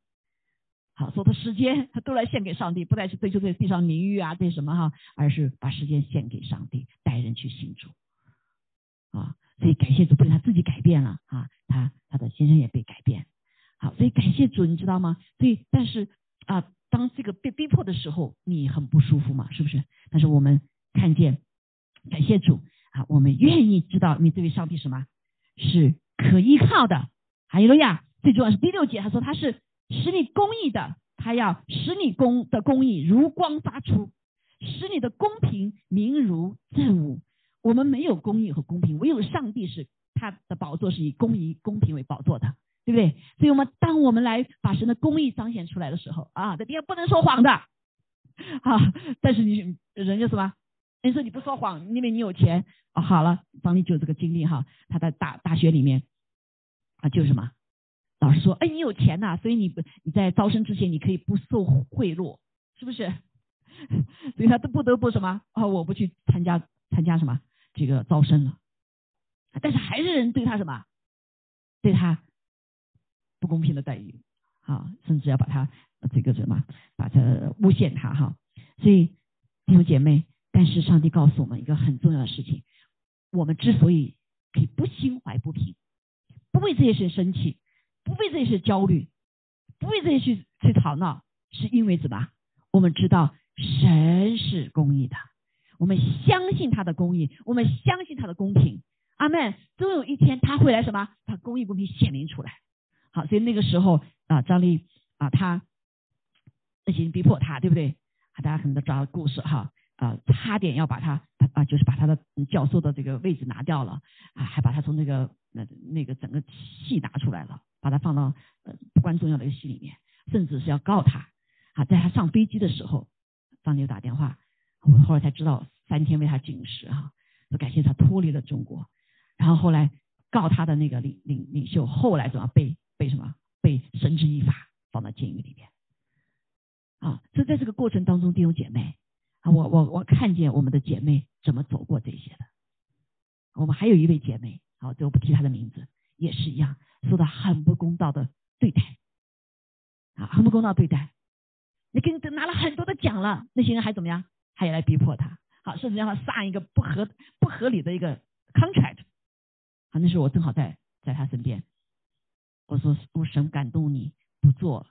好，所有的时间他都来献给上帝，不再是追求这地上名誉啊这什么哈，而是把时间献给上帝，带人去信主，啊，所以感谢主，不是他自己改变了啊，他他的先生也被改变，好，所以感谢主，你知道吗？所以但是啊，当这个被逼迫的时候，你很不舒服嘛，是不是？但是我们。看见，感谢主啊！我们愿意知道你这位上帝什么是可依靠的。哈利路亚！最重要是第六节，他说他是使你公义的，他要使你公的公义如光发出，使你的公平明如正午。我们没有公义和公平，唯有上帝是他的宝座是以公义公平为宝座的，对不对？所以，我们当我们来把神的公义彰显出来的时候啊，这地方不能说谎的，好，但是你人家什么？你说你不说谎，因为你有钱啊。好了，张丽就这个经历哈，他在大大学里面啊，就是什么，老师说，哎，你有钱呐，所以你不你在招生之前你可以不受贿赂，是不是？所以他都不得不什么啊，我不去参加参加什么这个招生了。但是还是人对他什么，对他不公平的待遇啊，甚至要把他这个什么，把他诬陷他哈。所以弟兄姐妹。但是上帝告诉我们一个很重要的事情：我们之所以可以不心怀不平，不为这些事生气，不为这些事焦虑，不为这些事去吵闹，是因为什么？我们知道神是公义的，我们相信他的公义，我们相信他的公平。阿门。终有一天他会来什么？把公义公平显明出来。好，所以那个时候啊，张力啊，他那些逼迫他，对不对？啊，大家可能都知道故事哈。啊，差点要把他啊，就是把他的教授的这个位置拿掉了啊，还把他从那个那那个整个系拿出来了，把他放到呃不关重要的一个系里面，甚至是要告他啊。在他上飞机的时候，张牛打电话，我后来才知道三天为他禁食哈，说感谢他脱离了中国。然后后来告他的那个领领领袖，后来怎么被被什么被绳之以法放到监狱里面啊？所以在这个过程当中，弟兄姐妹。啊，我我我看见我们的姐妹怎么走过这些的。我们还有一位姐妹，好，这我不提她的名字，也是一样，受到很不公道的对待，啊，很不公道对待。你给你拿了很多的奖了，那些人还怎么样？还要来逼迫他，好，甚至让他上一个不合不合理的一个 contract。啊，那时候我正好在在他身边，我说我神感动你不做，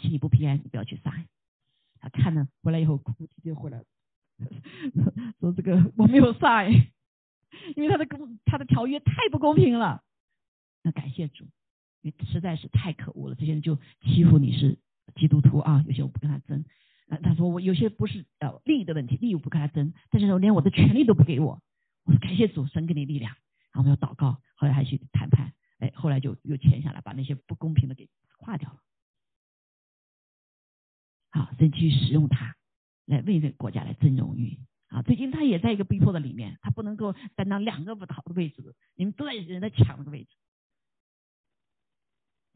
心里不平安，你不要去杀。他看了回来以后哭啼就回来了，说这个我没有杀，因为他的公他的条约太不公平了。那感谢主，因为实在是太可恶了，这些人就欺负你是基督徒啊，有些我不跟他争。他说我有些不是呃利益的问题，利益我不跟他争，但是我连我的权利都不给我。我说感谢主，神给你力量，然后我们要祷告，后来还去谈判，哎，后来就又签下来，把那些不公平的给划掉了。好，神去使用他来为这个国家来争荣誉啊！最近他也在一个逼迫的里面，他不能够担当两个不好的位置，你们都在人在抢那个位置。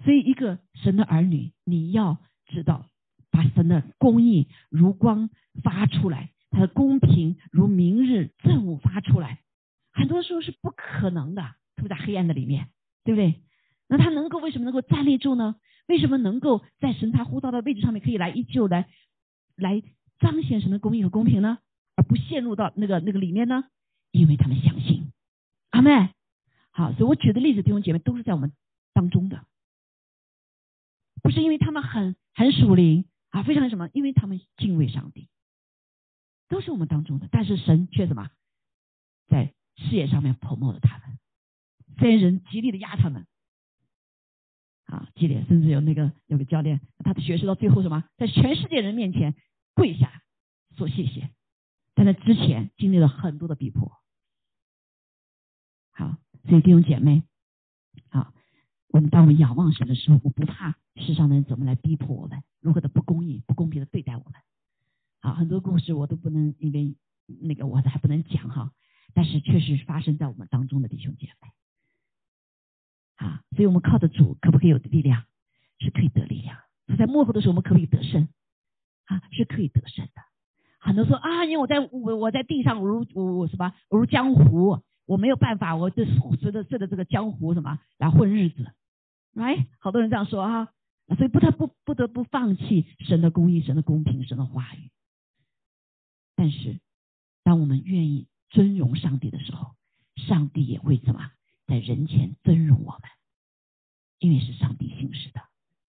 所以，一个神的儿女，你要知道，把神的公义如光发出来，他的公平如明日正午发出来，很多时候是不可能的，特别在黑暗的里面，对不对？那他能够为什么能够站立住呢？为什么能够在神他呼召的位置上面可以来依旧来来彰显神的公义和公平呢？而不陷入到那个那个里面呢？因为他们相信，阿妹，好，所以我举的例子弟兄姐妹都是在我们当中的，不是因为他们很很属灵啊，非常什么？因为他们敬畏上帝，都是我们当中的，但是神却什么，在事业上面捧墨了他们，这些人极力的压他们。啊，激烈，甚至有那个有个教练，他的学生到最后什么，在全世界人面前跪下说谢谢，在之前经历了很多的逼迫。好，所以弟兄姐妹，好，我们当我们仰望神的时候，我不怕世上的人怎么来逼迫我们，如何的不公义、不公平的对待我们。好，很多故事我都不能因为那个我还不能讲哈，但是确实发生在我们当中的弟兄姐妹。啊，所以我们靠着主，可不可以有力量？是可以得力量。在幕后的时候，我们可不可以得胜？啊，是可以得胜的。很多说啊，因为我在我我在地上如我我什么如江湖，我没有办法，我这随着随着这个江湖什么来混日子。，right？，好多人这样说哈，所以不得不不得不放弃神的公义、神的公平、神的话语。但是，当我们愿意尊荣上帝的时候，上帝也会怎么？在人前尊荣我们，因为是上帝行事的，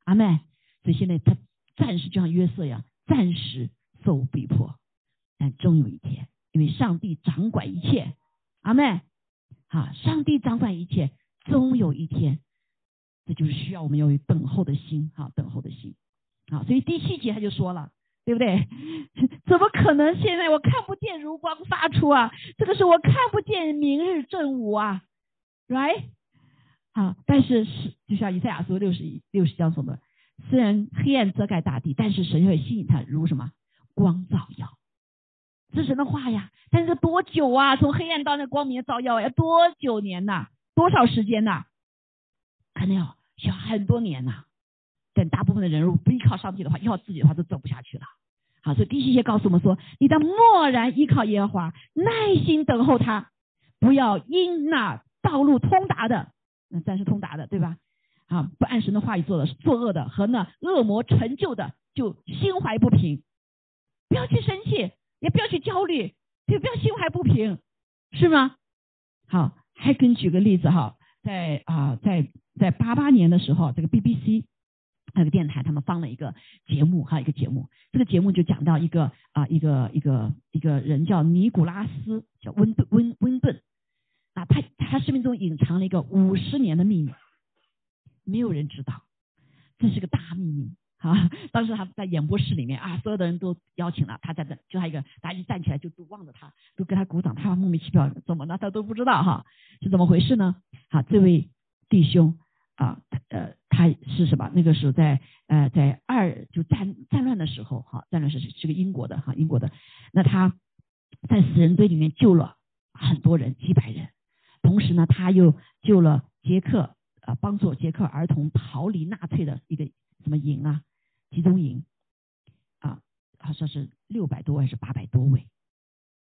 阿妹。所以现在他暂时就像约瑟一样，暂时受逼迫，但终有一天，因为上帝掌管一切，阿妹。好，上帝掌管一切，终有一天，这就是需要我们要有等候的心，哈，等候的心。好，所以第七节他就说了，对不对？怎么可能现在我看不见如光发出啊？这个是我看不见明日正午啊。right，好，但是是就像以赛亚书六十一六十章说的，虽然黑暗遮盖大地，但是神会吸引他如什么光照耀，这是神的话呀。但是多久啊？从黑暗到那光明照耀要多久年呐？多少时间呐？可能要需要很多年呐。但大部分的人如果不依靠上帝的话，依靠自己的话都走不下去了。好，所以第七节告诉我们说，你的默然依靠耶和华，耐心等候他，不要因那。道路通达的，那暂时通达的，对吧？啊，不按神的话语做的，作恶的和那恶魔成就的，就心怀不平。不要去生气，也不要去焦虑，也不要心怀不平，是吗？好，还跟举个例子哈，在啊，在在八八年的时候，这个 BBC 那个电台他们放了一个节目，还有一个节目，这个节目就讲到一个啊一个一个一个人叫尼古拉斯，叫温顿温温顿他他生命中隐藏了一个五十年的秘密，没有人知道，这是个大秘密啊！当时他在演播室里面啊，所有的人都邀请了他在这，就他一个，大家一站起来就都望着他，都给他鼓掌，他莫名其妙怎么了？他都不知道哈，是怎么回事呢？好，这位弟兄。啊，呃，他是什么？那个时候在呃，在二就战战乱的时候，哈，战乱是是个英国的哈，英国的。那他在死人堆里面救了很多人，几百人。同时呢，他又救了捷克，啊，帮助捷克儿童逃离纳粹的一个什么营啊，集中营啊，好像是六百多位还是八百多位，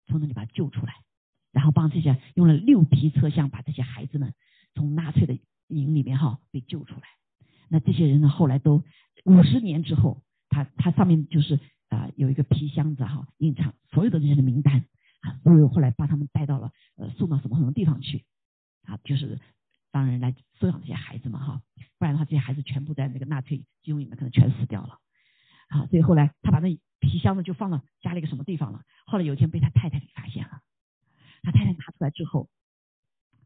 从那里把他救出来，然后帮这些用了六批车厢把这些孩子们从纳粹的。营里面哈被救出来，那这些人呢后来都五十年之后，他他上面就是啊有一个皮箱子哈，隐藏所有的这些的名单啊，所有后来把他们带到了呃送到什么什么地方去啊，就是当人来收养这些孩子嘛哈，不然的话这些孩子全部在那个纳粹集中营里面可能全死掉了啊，所以后来他把那皮箱子就放到家里一个什么地方了，后来有一天被他太太给发现了，他太太拿出来之后，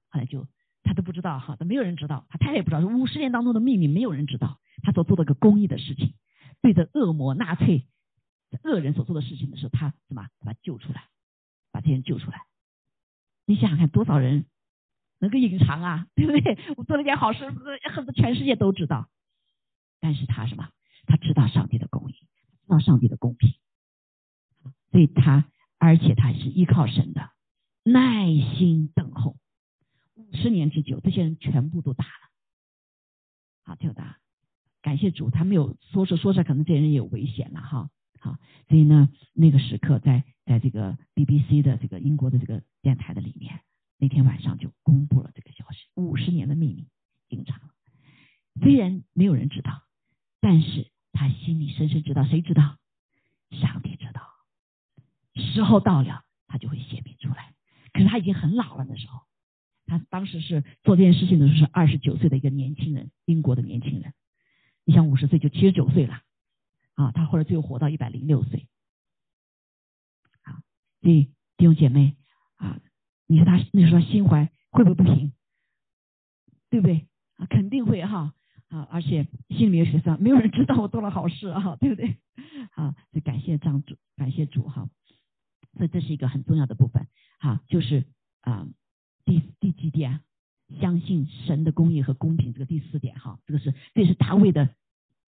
后来就。他都不知道哈，都没有人知道，他太太也不知道，五十年当中的秘密没有人知道。他所做的个公益的事情，对着恶魔纳粹恶人所做的事情的时候，他什么把他救出来，把这些人救出来。你想想看，多少人能够隐藏啊，对不对？我做了件好事，恨不得全世界都知道。但是他什么？他知道上帝的公义，知道上帝的公平，所以他而且他是依靠神的，耐心等候。十年之久，这些人全部都打了。好，就打。感谢主，他没有说说说着，可能这些人也有危险了哈。啊，所以呢，那个时刻在在这个 BBC 的这个英国的这个电台的里面，那天晚上就公布了这个消息，五十年的秘密隐藏了。虽然没有人知道，但是他心里深深知道，谁知道？上帝知道。时候到了，他就会显明出来。可是他已经很老了，那时候。他当时是做这件事情的时候是二十九岁的一个年轻人，英国的年轻人。你想五十岁就七十九岁了啊！他后来最后活到一百零六岁。啊，所以弟兄姐妹啊，你说他那时候心怀会不会不平？对不对？啊，肯定会哈啊！而且心里面有想，没有人知道我做了好事啊，对不对？啊，就感谢张主，感谢主哈。所以这是一个很重要的部分哈，就是啊。第第几点？相信神的公义和公平，这个第四点哈，这个是这是大卫的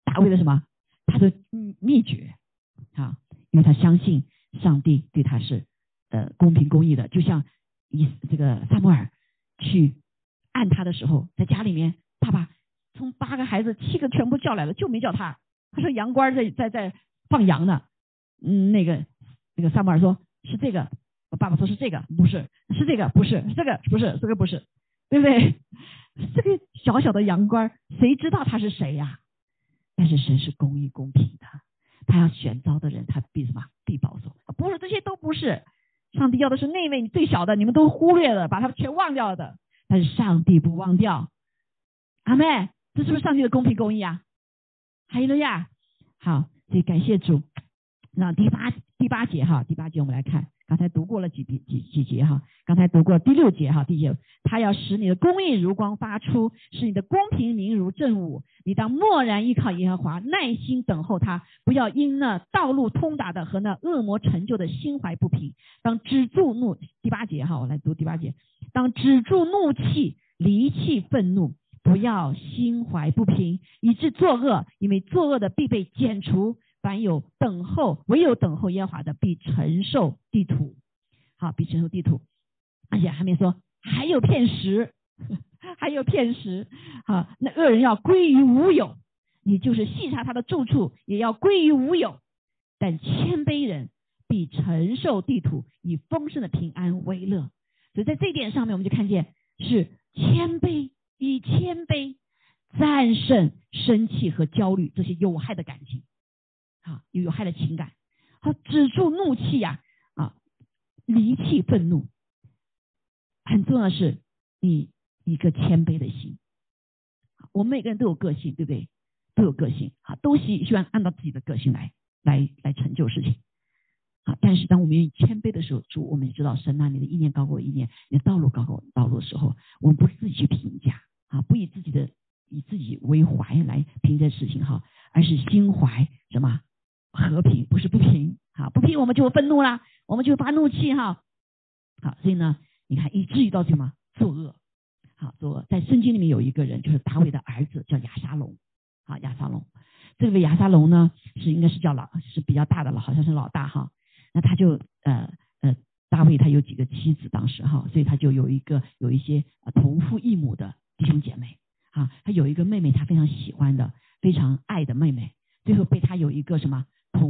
大卫的什么？他的秘诀啊，因为他相信上帝对他是呃公平公义的，就像以这个萨摩尔去按他的时候，在家里面，爸爸从八个孩子七个全部叫来了，就没叫他。他说羊倌在在在放羊呢，嗯，那个那个萨摩尔说是这个。我爸爸说是这个，不是，是这个，不是这个，不是这个，不是，对不对？这个小小的羊倌，谁知道他是谁呀？但是神是公义公平的，他要选召的人，他必什么？必保守。不是这些都不是，上帝要的是那位最小的，你们都忽略了，把他们全忘掉的。但是上帝不忘掉，阿妹，这是不是上帝的公平公义啊？还有了呀，好，所以感谢主。那第八第八节哈，第八节我们来看。刚才读过了几几几节哈，刚才读过第六节哈，第九，他要使你的公义如光发出，使你的公平明如正午。你当默然依靠耶和华，耐心等候他，不要因那道路通达的和那恶魔成就的心怀不平。当止住怒，第八节哈，我来读第八节，当止住怒气，离弃愤怒，不要心怀不平，以致作恶，因为作恶的必被剪除。凡有等候，唯有等候耶和华的，必承受地土。好，必承受地土。而且还没说，还有片石，还有片石。好，那恶人要归于无有，你就是细查他的住处，也要归于无有。但谦卑人必承受地土，以丰盛的平安为乐。所以在这一点上面，我们就看见是谦卑，以谦卑战胜生气和焦虑这些有害的感情。啊，有有害的情感，好止住怒气呀，啊，离弃愤怒，很重要的是你一个谦卑的心。我们每个人都有个性，对不对？都有个性啊，都喜喜欢按照自己的个性来来来成就事情啊。但是当我们愿意谦卑的时候，主我们知道神啊，你的意念高过我意念，你的道路高过道路的时候，我们不是自己去评价啊，不以自己的以自己为怀来评这事情哈，而是心怀什么和平，不是不平啊，不平我们就愤怒啦，我们就发怒气哈。好，所以呢，你看以至于到什么作恶。好，作恶在圣经里面有一个人，就是大卫的儿子，叫亚沙龙。啊，亚沙龙，这位亚沙龙呢，是应该是叫老，是比较大的了，好像是老大哈。那他就呃呃，大卫他有几个妻子，当时哈，所以他就有一个有一些同父异母的弟兄姐妹。啊，他有一个妹妹，他非常喜欢的，非常爱的妹妹，最后被他有一个什么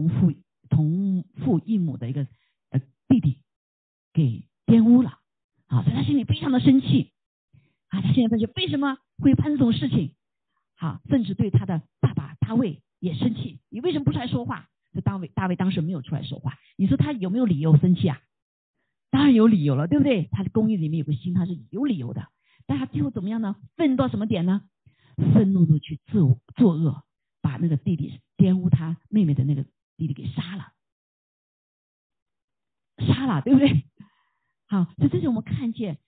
父同父异母的一个呃弟弟给玷污了。啊，所以他心里非常的生气。啊，他现在他就为什么会发生这种事情？好，甚至对他的爸爸大卫也生气。你为什么不出来说话？这大卫大卫当时没有出来说话。你说他有没有理由生气啊？当然有理由了，对不对？他的公寓里面有个心，他是有理由的。但他最后怎么样呢？愤怒到什么点呢？愤怒的去作作恶，把那个弟弟玷污他妹妹的那个弟弟给杀了，杀了，对不对？好，所以这是我们看见。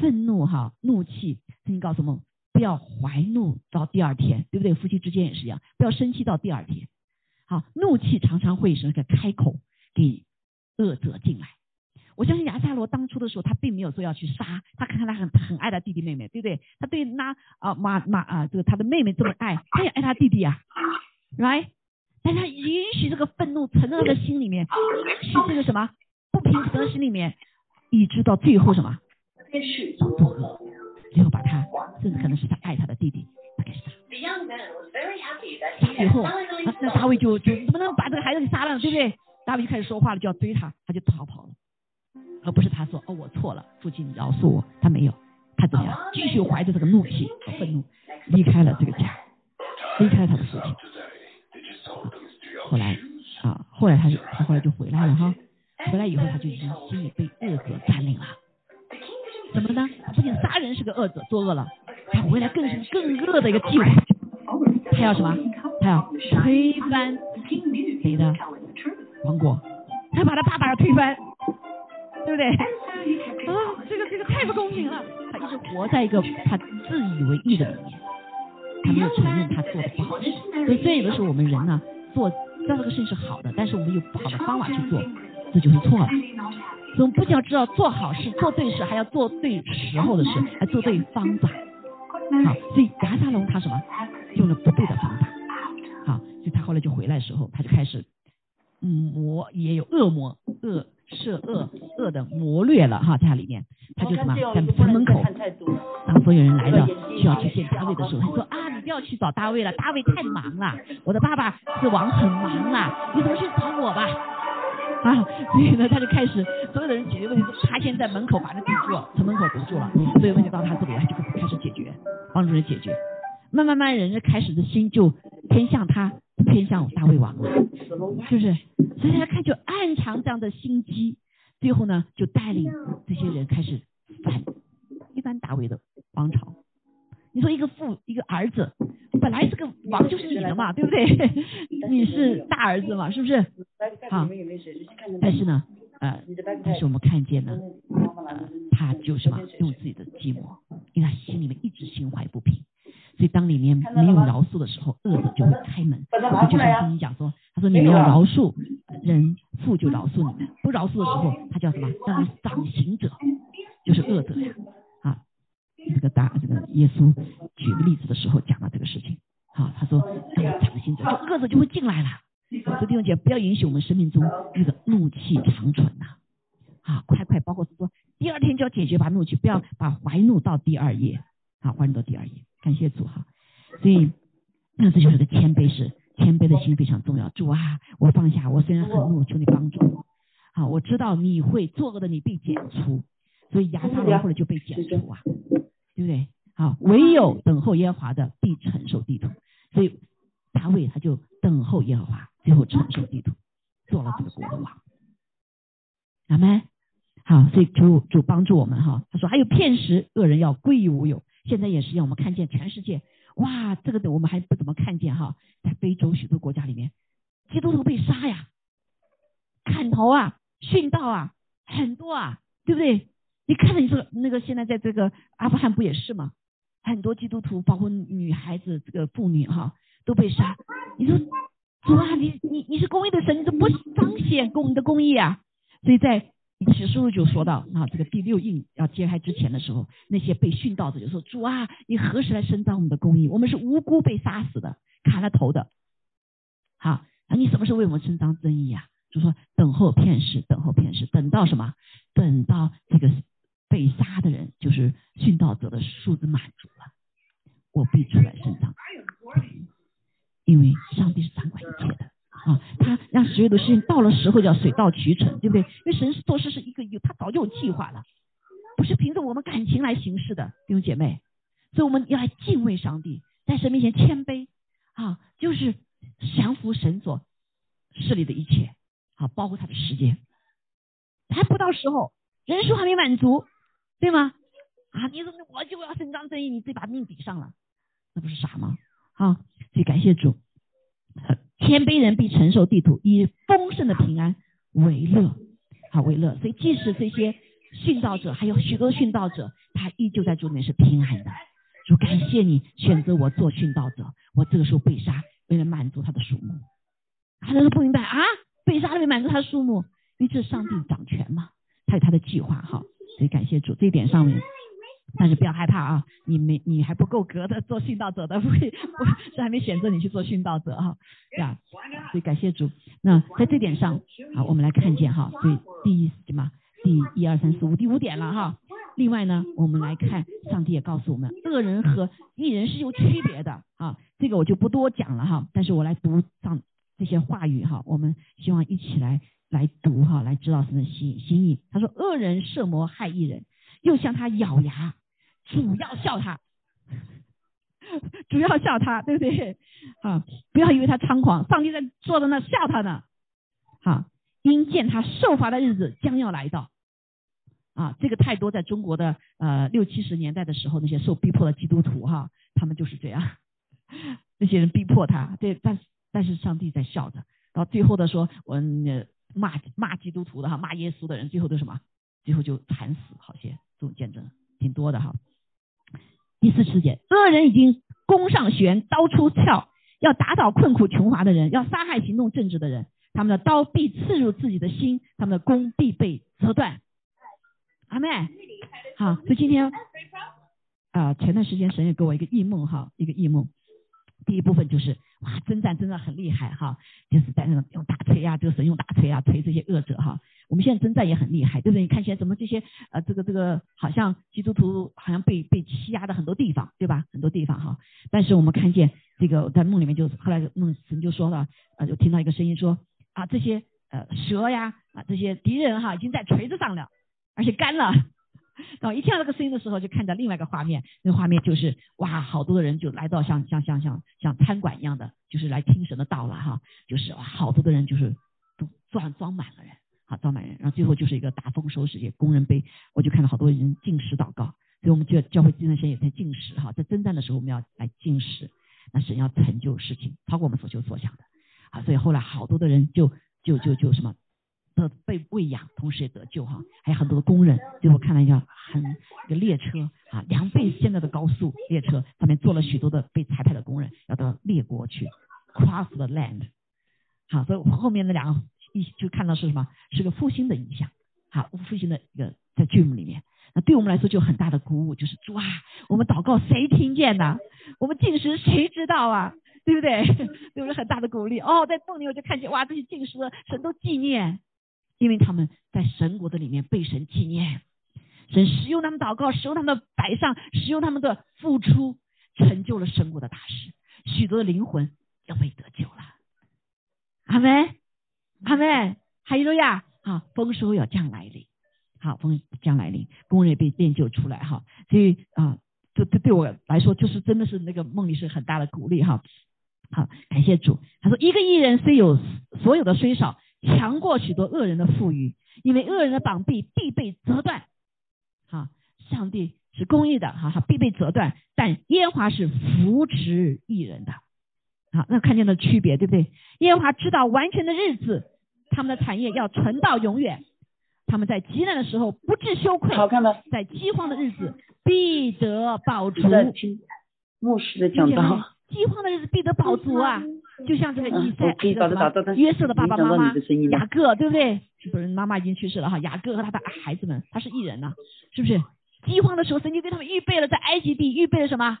愤怒哈，怒气，圣经告诉我们不要怀怒到第二天，对不对？夫妻之间也是一样，不要生气到第二天。好，怒气常常会是个开口给恶者进来。我相信亚萨罗当初的时候，他并没有说要去杀，他看他很很爱他弟弟妹妹，对不对？他对那啊妈妈啊，这个他的妹妹这么爱，他也爱他弟弟啊，right？但他允许这个愤怒存在他的心里面，允许这个什么不平衡的心里面，一直到最后什么？最后把他，甚至可能是他爱他的弟弟，他给杀。杀以后，那大卫就就怎么能把这个孩子给杀了，对不对？大卫就开始说话了，就要追他，他就逃跑了，而不是他说哦我错了，父亲饶恕我，他没有，他怎么样？继续怀着这个怒气和愤怒离开了这个家，离开了他的父亲。后来啊，后来他就他后来就回来了哈，回来以后他就已经心里被恶者占领了。怎么呢？不仅杀人是个恶者，作恶了，他回来更是更恶的一个计划。他要什么？他要推翻谁的王国？他把他爸爸要推翻，对不对？啊，这个这个太不公平了。他一直活在一个他自以为意的里面，他没有承认他做的不好。所以虽然有的时候我们人呢做知道这个事情是好的，但是我们有不好的方法去做，这就是错了。我们不仅要知道做好事、做对事，还要做对时候的事，还做对方法。好，所以亚沙龙他什么用了不对的方法。好，所以他后来就回来的时候，他就开始嗯魔也有恶魔恶设恶恶的谋略了哈，在里面他就什么在城门口，当所有人来了需要去见大卫的时候，他说啊，你不要去找大卫了，大卫太忙了，我的爸爸是王很忙了，你怎么去找我吧？啊，所以呢，他就开始所有的人解决问题，他先在门口把那堵住了，从门口堵住了，所以问题到他这里，他就开始解决，帮助人解决。慢慢慢，人家开始的心就偏向他，偏向大胃王了，是不是？所以他看就暗藏这样的心机，最后呢，就带领这些人开始反一般大卫的王朝。你说一个父一个儿子，本来这个王就是你的嘛，对不对？你是大儿子嘛，是不是？好，但是呢，呃，但是我们看见呢，呃，他就什么用自己的寂寞，因为他心里面一直心怀不平，所以当里面没有饶恕的时候，恶者就会开门。我就像圣经讲说，他说你们要饶恕人，父就饶恕你们；不饶恕的时候，他叫什么？叫掌刑者，就是恶者呀。啊这个大这个耶稣举个例子的时候讲到这个事情，好，他说当掌刑者，就恶者就会进来了。这弟兄姐不要允许我们生命中那个怒气长存呐，啊，快快，包括是说第二天就要解决把怒气，不要把怀怒到第二页，啊，怀怒到第二页，感谢主哈。所以那这就是个谦卑是谦卑的心非常重要。主啊，我放下，我虽然很怒，求你帮助我。好，我知道你会作恶的，你被剪除，所以亚撒罗后来就被剪除啊。对不对？好，唯有等候耶和华的必承受地土，所以大卫他就等候耶和华，最后承受地土，做了这个国的王。阿门。好，所以主主帮助我们哈。他说还有骗食恶人要归于无有，现在也是一样，我们看见全世界，哇，这个的我们还不怎么看见哈，在非洲许多国家里面，基督徒被杀呀，砍头啊，殉道啊，很多啊，对不对？你看着你说那个现在在这个阿富汗不也是吗？很多基督徒，包括女孩子、这个妇女哈，都被杀。你说主啊，你你你是公义的神，你怎么不彰显公的公义啊？所以在启示录就说到啊，这个第六印要揭开之前的时候，那些被殉道的就说主啊，你何时来伸张我们的公义？我们是无辜被杀死的，砍了头的。好，那你什么时候为我们伸张正义啊？就说等候片时，等候片时，等到什么？等到这个被杀的人，就是殉道者的数字满足了，我必出来伸张。因为上帝是掌管一切的。啊，他让所有的事情到了时候叫水到渠成，对不对？因为神做事是一个有，他早就有计划了，不是凭着我们感情来行事的，弟兄姐妹。所以我们要来敬畏上帝，在神面前谦卑啊，就是降服神所势力的一切，啊，包括他的时间还不到时候，人数还没满足，对吗？啊，你说我就要伸张正义，你自己把命抵上了，那不是傻吗？啊，所以感谢主。谦卑人必承受地土，以丰盛的平安为乐，好为乐。所以即使这些殉道者，还有许多殉道者，他依旧在主里面是平安的。主感谢你选择我做殉道者，我这个时候被杀，为了满足他的数目。他那时不明白啊，被杀为了满足他的数目，因为这是上帝掌权嘛，他有他的计划哈。所以感谢主这一点上面。但是不要害怕啊，你没你还不够格的做殉道者的，不会不是还没选择你去做殉道者哈，对吧？所以感谢主。那在这点上，好，我们来看见哈，所以第一什么？第一二三四五第五点了哈。另外呢，我们来看，上帝也告诉我们，恶人和义人是有区别的啊。这个我就不多讲了哈，但是我来读上这些话语哈，我们希望一起来来读哈，来知道神的心心意。他说，恶人设谋害义人。又向他咬牙，主要笑他，主要笑他，对不对？啊，不要以为他猖狂，上帝在坐在那笑他呢。好，因见他受罚的日子将要来到。啊，这个太多，在中国的呃六七十年代的时候，那些受逼迫的基督徒哈，他们就是这样，那些人逼迫他，对，但是但是上帝在笑着。到最后的说，我骂骂基督徒的哈，骂耶稣的人，最后都什么？最后就惨死，好些。这种见证挺多的哈。第四十节，恶人已经弓上弦，刀出鞘，要打倒困苦穷乏的人，要杀害行动正直的人。他们的刀必刺入自己的心，他们的弓必被折断。阿妹，好，所以今天啊，前段时间神也给我一个异梦哈，一个异梦。第一部分就是哇，征战真的很厉害哈，就是在那种用大锤啊，这个神用大锤啊锤这些恶者哈。我们现在征战也很厉害，对不对？你看现在怎么这些呃，这个这个好像基督徒好像被被欺压的很多地方，对吧？很多地方哈。但是我们看见这个在梦里面就后来梦神就说了，呃，就听到一个声音说啊，这些呃蛇呀啊这些敌人哈已经在锤子上了，而且干了。然后一听到这个声音的时候，就看到另外一个画面，那个画面就是哇，好多的人就来到像像像像像餐馆一样的，就是来听神的道了哈，就是哇，好多的人就是都装装满了人。好，招满人，然后最后就是一个大丰收时节，工人被我就看到好多人进食祷告，所以我们教教会这段时间也在进食哈，在征战的时候我们要来进食，那神要成就事情，超过我们所求所想的，啊，所以后来好多的人就就就就什么得被喂养，同时也得救哈，还有很多的工人，最后看了一下很一个列车啊，两倍现在的高速列车上面坐了许多的被裁派的工人，要到列国去，cross the land，好，所以后面那两个。一就看到是什么？是个复兴的影响，好，复兴的一个在剧目里面。那对我们来说就很大的鼓舞，就是主啊，我们祷告谁听见呢？我们进食谁知道啊？对不对？对我们？很大的鼓励。哦，在梦里我就看见哇，这些进食的神都纪念，因为他们在神国的里面被神纪念，神使用他们祷告，使用他们的摆上，使用他们的付出，成就了神国的大事，许多的灵魂要被得救了。阿门。阿妹，还有呀，好，丰收要将来临，好，丰将来临，工人被练就出来哈，所以啊，这这对我来说就是真的是那个梦里是很大的鼓励哈，好，感谢主。他说，一个艺人虽有所有的虽少，强过许多恶人的富裕，因为恶人的膀臂必被折断。好，上帝是公义的，哈，哈，必被折断；但耶和华是扶持艺人的。好，那看见了区别，对不对？耶和华知道完全的日子，他们的产业要存到永远。他们在极难的时候不致羞愧，好看吗？在饥荒的日子必得饱足。牧师的讲道，饥荒的日子必得饱足啊！就像这个以赛约瑟的爸爸妈妈雅各，对不对？不是妈妈已经去世了哈，雅各和他的孩子们，他是艺人呐，是不是？饥荒的时候，神经给他们预备了，在埃及地预备了什么？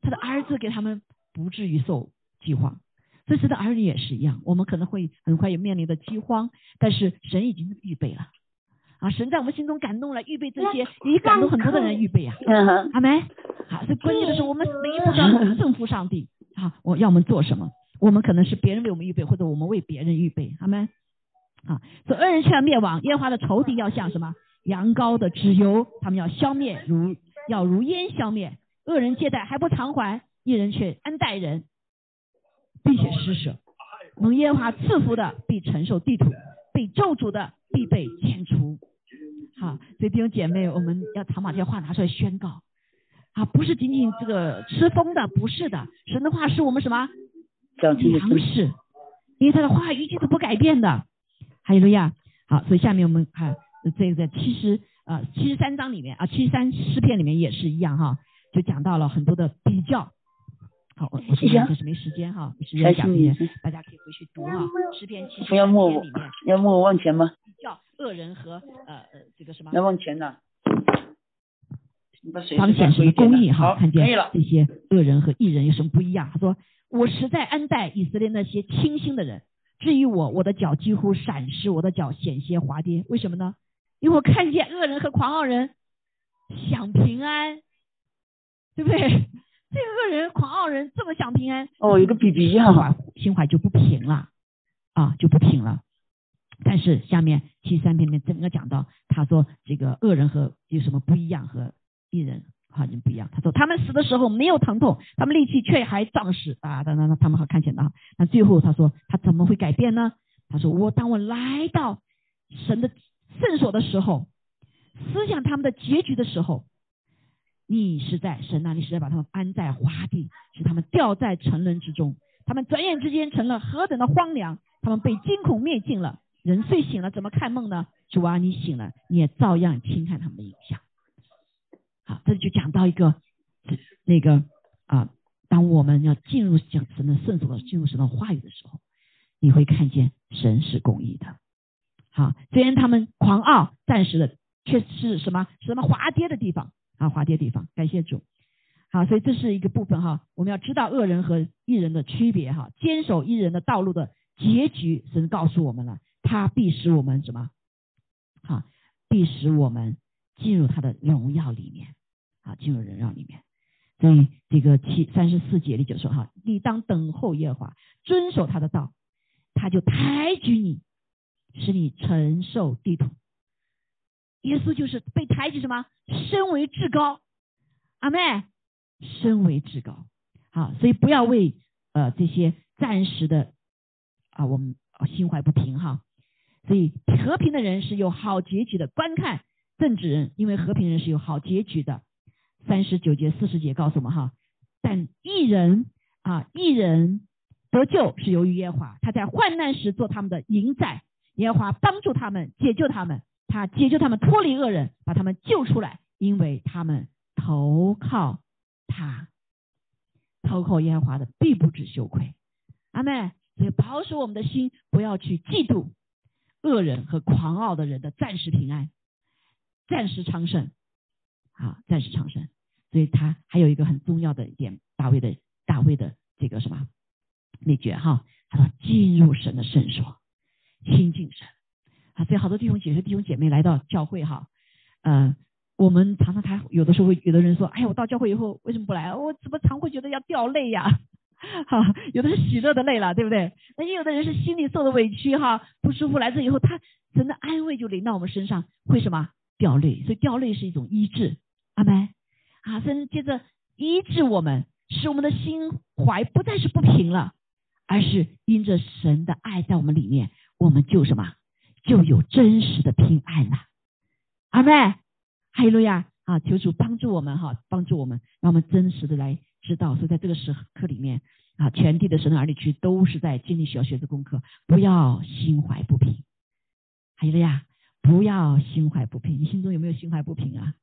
他的儿子给他们不至于受饥荒。这次的儿女也是一样，我们可能会很快也面临着饥荒，但是神已经预备了。啊，神在我们心中感动了，预备这些，也感动很多的人预备啊。阿门。好，所以关键的是我们每一步都圣父上帝。啊，我要我们做什么？我们可能是别人为我们预备，或者我们为别人预备。阿门。啊，所以恶人却要灭亡，耶和华的仇敌要像什么？羊羔的脂油，他们要消灭，如要如烟消灭。恶人借贷还不偿还，一人却恩待人，并且施舍。蒙耶和华赐福的必承受地土，被咒诅的必被剪除。好，所以弟兄姐妹，我们要常把这些话拿出来宣告啊，不是仅仅这个吃风的，不是的，神的话是我们什么粮食，因为他的话语句是不改变的。还有路亚，好，所以下面我们看这个七十呃七十三章里面啊，七十三诗篇里面也是一样哈，就讲到了很多的比较。好，我我现在是没时间哈，没时间讲这些，大家可以回去读哈。诗篇七十三篇里面，要默我往前吗？叫恶人和呃呃这个什么？要往前呢。彰显什么公义哈？看见这些恶人和义人有什么不一样？他说：“我实在安待以色列那些清心的人。至于我，我的脚几乎闪失，我的脚险些滑跌。为什么呢？因为我看见恶人和狂傲人享平安，对不对？这个恶人、狂傲人这么想平安，哦，有个比比呀，心怀就不平了啊，就不平了。”但是下面七三篇里面整个讲到，他说这个恶人和有什么不一样，和异人好像不一样。他说他们死的时候没有疼痛，他们力气却还壮实啊，等等，他们好看见的。那最后他说他怎么会改变呢？他说我当我来到神的圣所的时候，思想他们的结局的时候，你是在神那里是在把他们安在华地，使他们掉在沉沦之中，他们转眼之间成了何等的荒凉，他们被惊恐灭尽了。人睡醒了怎么看梦呢？主啊，你醒了，你也照样轻看他们的影像。好，这就讲到一个那个啊，当我们要进入讲神的圣所，进入神的话语的时候，你会看见神是公义的。好，虽然他们狂傲，暂时的却是什么什么滑跌的地方啊，滑跌地方。感谢主。好，所以这是一个部分哈，我们要知道恶人和义人的区别哈，坚守义人的道路的结局，神告诉我们了。他必使我们什么？好，必使我们进入他的荣耀里面，啊，进入荣耀里面。所以这个七三十四节里就说哈，你当等候耶和华，遵守他的道，他就抬举你，使你承受地土。耶稣就是被抬举什么？身为至高，阿妹，身为至高。好，所以不要为呃这些暂时的啊，我们心怀不平哈。所以和平的人是有好结局的。观看正直人，因为和平人是有好结局的。三十九节、四十节告诉我们哈，但一人啊，一人得救是由于耶华，他在患难时做他们的营寨，耶华帮助他们，解救他们，他解救他们脱离恶人，把他们救出来，因为他们投靠他，投靠耶和华的必不知羞愧。阿妹，所以保守我们的心，不要去嫉妒。恶人和狂傲的人的暂时平安，暂时昌盛，啊，暂时昌盛。所以他还有一个很重要的一点，大卫的大卫的这个什么秘诀哈？他说进入神的圣所，亲近神。啊，所以好多弟兄姐妹弟兄姐妹来到教会哈，嗯，我们常常他有的时候会有的人说，哎呀，我到教会以后为什么不来？我怎么常会觉得要掉泪呀？哈，有的是喜乐的泪了，对不对？那也有的人是心里受的委屈哈，不舒服来这以后，他神的安慰就临到我们身上，会什么掉泪？所以掉泪是一种医治，阿门。啊，神接着医治我们，使我们的心怀不再是不平了，而是因着神的爱在我们里面，我们就什么就有真实的平安了，阿妹。哈利路亚。啊，求主帮助我们哈，帮助我们，让我们真实的来知道。所以在这个时刻里面啊，全地的神的儿女区都是在经历需要学的功课，不要心怀不平。还有呀，不要心怀不平。你心中有没有心怀不平啊？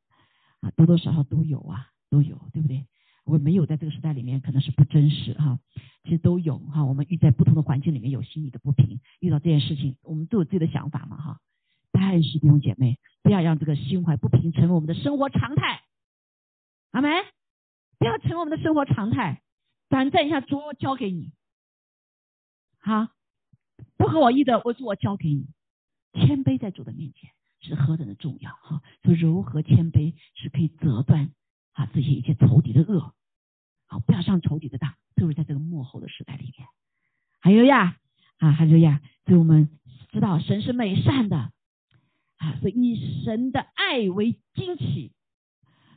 啊，多多少少都有啊，都有，对不对？我没有在这个时代里面，可能是不真实哈。其实都有哈。我们遇在不同的环境里面有心理的不平，遇到这件事情，我们都有自己的想法嘛哈。但是弟兄姐妹，不要让这个心怀不平成为我们的生活常态。阿门。不要成为我们的生活常态。短暂一下，主我交给你。哈，不合我意的，我主我交给你。谦卑在主的面前是何等的重要哈。说柔和谦卑是可以折断啊这些一切仇敌的恶。好，不要上仇敌的当，特别在这个幕后的时代里面。还有呀，啊，还有呀，所以我们知道神是美善的。啊，所以以神的爱为惊奇，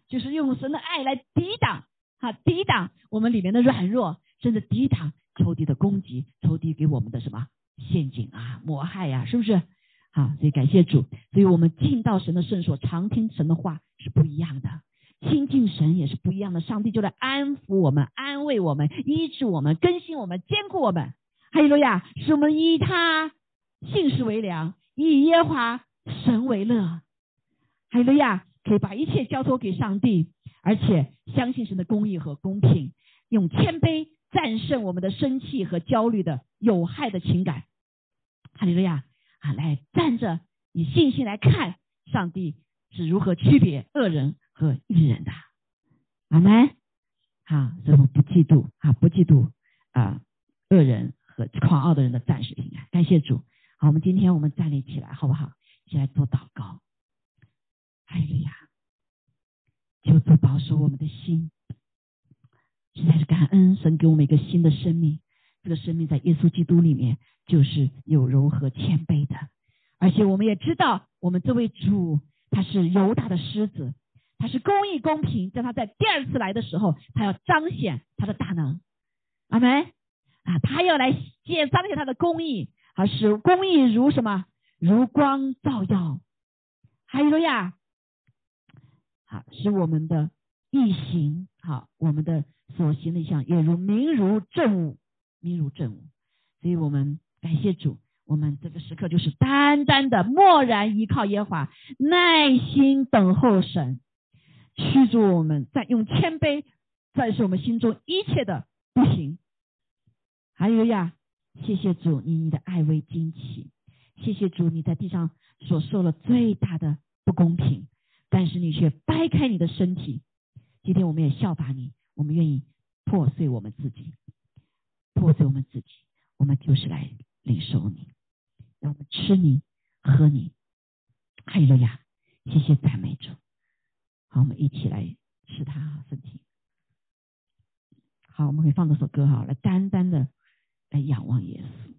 就是用神的爱来抵挡，哈，抵挡我们里面的软弱，甚至抵挡仇敌的攻击，仇敌给我们的什么陷阱啊、谋害呀，是不是？啊，所以感谢主，所以我们进到神的圣所，常听神的话是不一样的，亲近神也是不一样的。上帝就来安抚我们、安慰我们、医治我们、更新我们、坚固我们。哈利路亚，使我们以他信实为良，以耶和华。神为乐，哈利路亚！可以把一切交托给上帝，而且相信神的公义和公平，用谦卑战胜我们的生气和焦虑的有害的情感。哈利路亚！啊，来站着，以信心来看上帝是如何区别恶人和义人的。阿门。好，所以我们不嫉妒啊，不嫉妒啊，恶人和狂傲的人的暂时平安。感谢主。好，我们今天我们站立起来，好不好？起来做祷告，哈利路亚！求主保守我们的心，实在是感恩神给我们一个新的生命。这个生命在耶稣基督里面就是有柔和谦卑的，而且我们也知道，我们这位主他是犹大的狮子，他是公义公平。在他在第二次来的时候，他要彰显他的大能。阿门啊！他要来显彰显他的公义，而使公义如什么？如光照耀，还有呀，好，使我们的意行，好，我们的所行的像也如明如正午，明如正午。所以我们感谢主，我们这个时刻就是单单的默然依靠耶和华，耐心等候神，驱逐我们，在用谦卑战胜我们心中一切的不行。还有呀，谢谢主，你你的爱为惊奇。谢谢主，你在地上所受了最大的不公平，但是你却掰开你的身体。今天我们也效法你，我们愿意破碎我们自己，破碎我们自己，我们就是来领受你，让我们吃你喝你。哈利路亚！谢谢赞美主。好，我们一起来吃他身体。好，我们可以放这首歌哈，来单单的来仰望耶稣。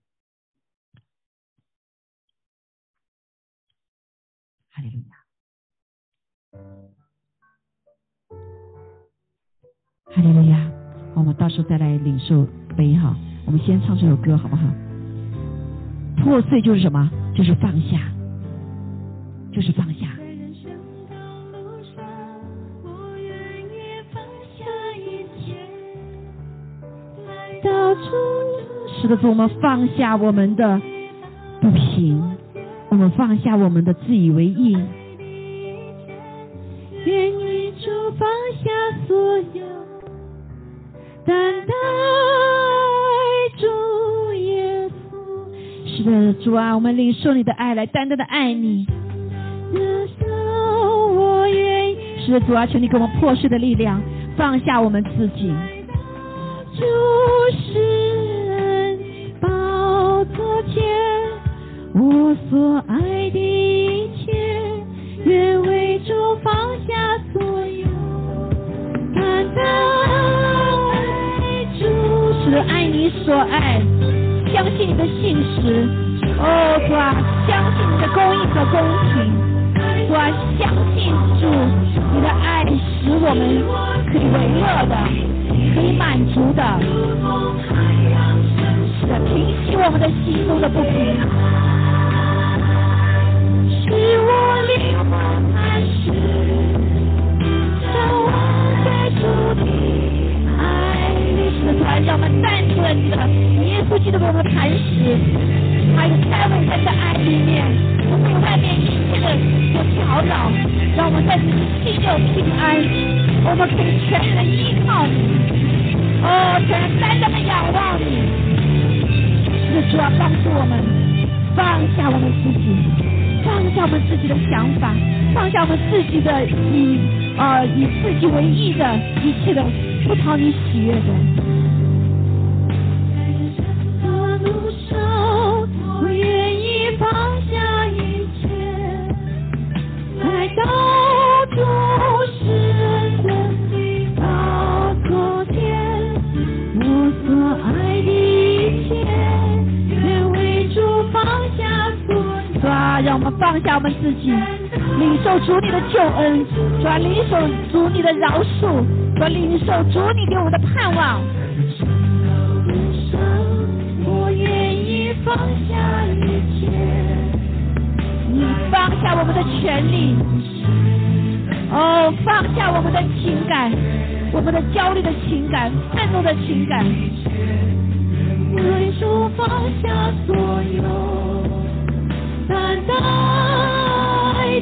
哈利路亚，哈利路亚。我们到时候再来领受杯哈。我们先唱这首歌好不好？破碎就是什么？就是放下，就是放下。是的，主，我们放下我们的不平。我们放下我们的自以为意，愿意主放下所有，等待主耶稣。是的，主啊，我们领受你的爱，来单单的爱你。我愿意。是的，主啊，求你给我们破碎的力量，放下我们自己。主是我所爱的一切，愿为主放下所有，单单爱主，是爱你所爱，相信你的信实，哦主啊，相信你的公义和公平，我，相信主，你的爱使我们可以为乐的，可以满足的，是的，平息我们的心中的不平。自己。放下我们自己的想法，放下我们自己的以呃以自己为意的一切的不讨你喜悦的。受恩，主啊，领受主你的饶恕，主啊，领受主你给我们的盼望。我愿意放下一切，你放下我们的权利，哦，放下我们的情感，我们的焦虑的情感，愤怒的情感。为主放下所有，单待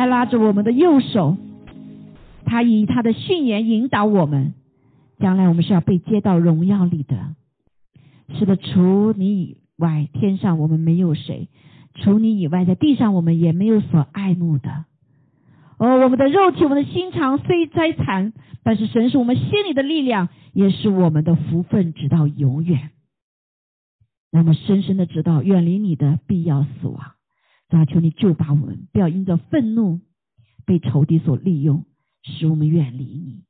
他拉着我们的右手，他以他的训言引导我们，将来我们是要被接到荣耀里的。是的，除你以外，天上我们没有谁；除你以外，在地上我们也没有所爱慕的。哦，我们的肉体，我们的心肠虽灾残，但是神是我们心里的力量，也是我们的福分，直到永远。那么深深的知道，远离你的必要死亡。主啊，求你救拔我们，不要因着愤怒被仇敌所利用，使我们远离你，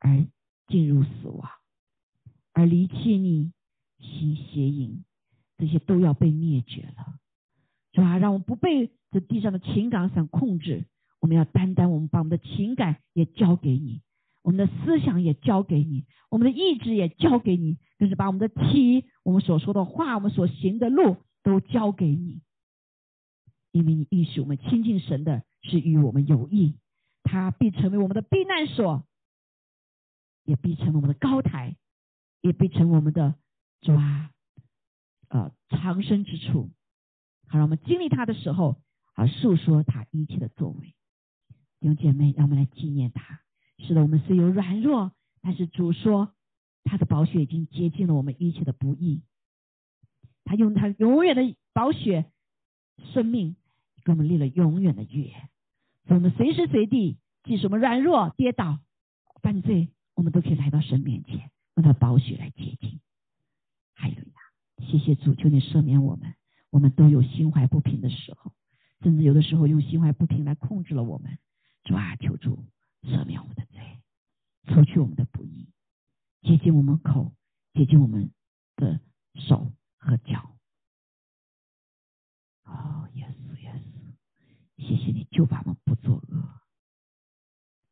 而进入死亡，而离弃你，行邪淫，这些都要被灭绝了。主啊，让我们不被这地上的情感所控制。我们要单单，我们把我们的情感也交给你，我们的思想也交给你，我们的意志也交给你，更是把我们的体、我们所说的话、我们所行的路都交给你。因为你意识我们亲近神的是与我们有益，他必成为我们的避难所，也必成为我们的高台，也必成为我们的主啊，呃藏身之处。好，让我们经历他的时候，啊诉说他一切的作为。弟兄姐妹，让我们来纪念他。是的，我们虽有软弱，但是主说他的宝血已经洁净了我们一切的不义。他用他永远的宝血生命给我们立了永远的约。所以我们随时随地，即使我们软弱、跌倒、犯罪，我们都可以来到神面前，用他的宝血来洁净。还有呀，谢谢主，求你赦免我们。我们都有心怀不平的时候，甚至有的时候用心怀不平来控制了我们。主啊，求主赦免我们的罪，除去我们的不义，洁净我们口，洁净我们的手和脚。哦，耶稣，耶稣，谢谢你救我们不作恶。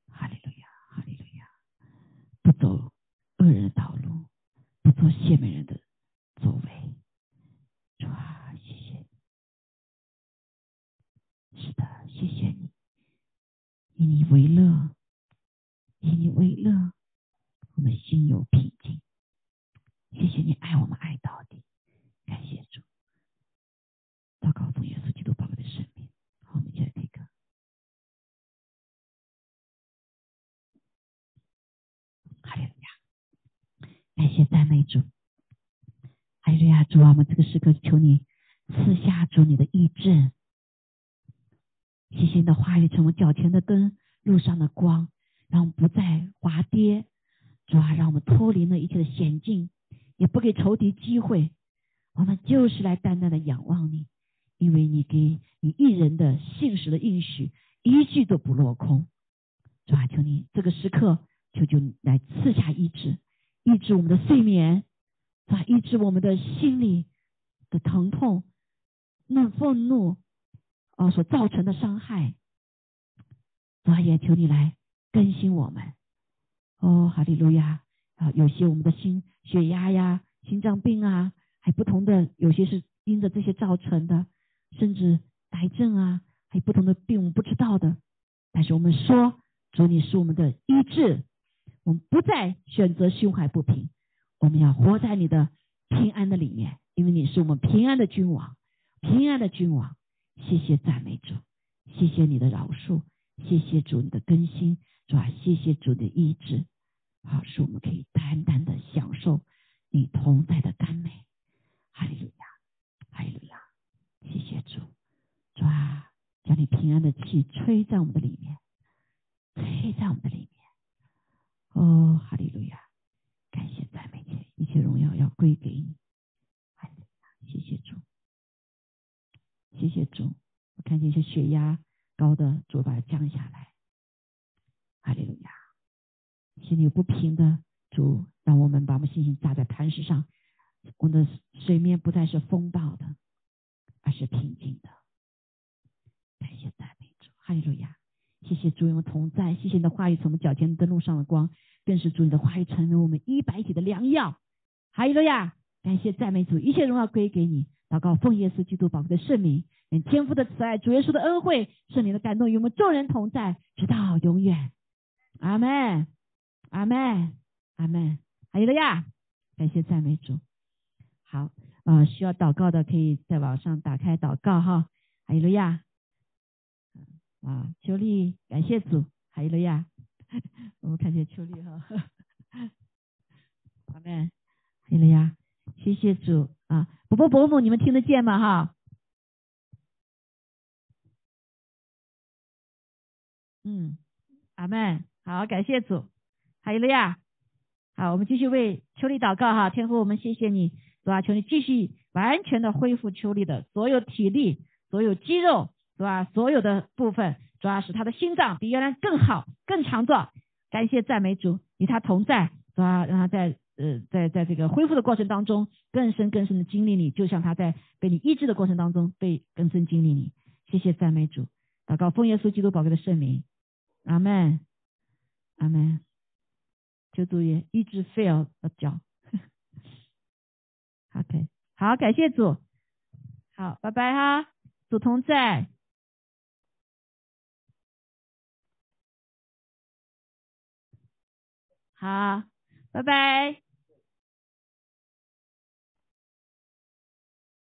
哈利路亚，哈利路亚，不走恶人的道路，不做邪门人的作为。主啊，谢谢你。是的，谢谢你，以你为乐，以你为乐，我们心有平静。谢谢你爱我们爱到底，感谢主，祷告奉耶稣基督宝贵的圣。我们接这个歌。嗨呀，感谢赞美主。哎，瑞亚主啊，我们这个时刻求你，赐下主你的意志。细心的化育成我脚前的根，路上的光，让我们不再滑跌，主啊，让我们脱离了一切的险境，也不给仇敌机会。我们就是来淡淡的仰望你。因为你给你一人的信实的应许，一句都不落空。主啊，求你这个时刻，求求你来赐下医治，医治我们的睡眠。啊，医治我们的心里的疼痛、那愤怒啊所造成的伤害，主啊，也求你来更新我们。哦，哈利路亚啊！有些我们的心血压呀、心脏病啊，还不同的，有些是因着这些造成的，甚至癌症啊，还有不同的病我们不知道的。但是我们说，主你是我们的医治，我们不再选择胸怀不平。我们要活在你的平安的里面，因为你是我们平安的君王，平安的君王。谢谢赞美主，谢谢你的饶恕，谢谢主你的更新，主啊，谢谢主的医治，好，使我们可以单单的享受你同在的甘美。哈利路亚，哈利路亚，谢谢主，主啊，将平安的气吹在我们的里面，吹在我们的里面。哦，哈利路亚。感谢赞美你，一切荣耀要归给你。谢谢主，谢谢主。我看见一些血压高的，主把它降下来。哈利路亚。心里有不平的主，让我们把我们信心扎在磐石上。我们的水面不再是风暴的，而是平静的。感谢赞美主，哈利路亚。谢谢主与我们同在，谢谢你的话语从我们脚前灯路上的光。更是主你的话语成为我们一百体的良药。哈利路亚！感谢赞美主，一切荣耀归给你。祷告奉耶稣基督宝贵的圣名，愿天父的慈爱、主耶稣的恩惠、圣灵的感动与我们众人同在，直到永远。阿门，阿门，阿门。哈利路亚！感谢赞美主。好啊，需要祷告的可以在网上打开祷告哈。哈利路亚！啊，求力，感谢主。哈利路亚！我们看见秋丽哈，好嘞，可以了呀，谢谢主啊，伯伯伯母，你们听得见吗哈？嗯，阿门，好，感谢主，还有了呀，好，我们继续为秋丽祷告哈，天父，我们谢谢你，是吧？求你继续完全的恢复秋丽的所有体力、所有肌肉，是吧？所有的部分。主要是他的心脏比原来更好、更强壮。感谢赞美主，与他同在，是吧？让他在呃，在在这个恢复的过程当中，更深更深的经历你，就像他在被你医治的过程当中被更深经历你。谢谢赞美主，祷告奉耶稣基督宝贵的圣名，阿门，阿门。求主也医治 fail 的脚。OK，好，感谢主，好，拜拜哈，主同在。好，拜拜。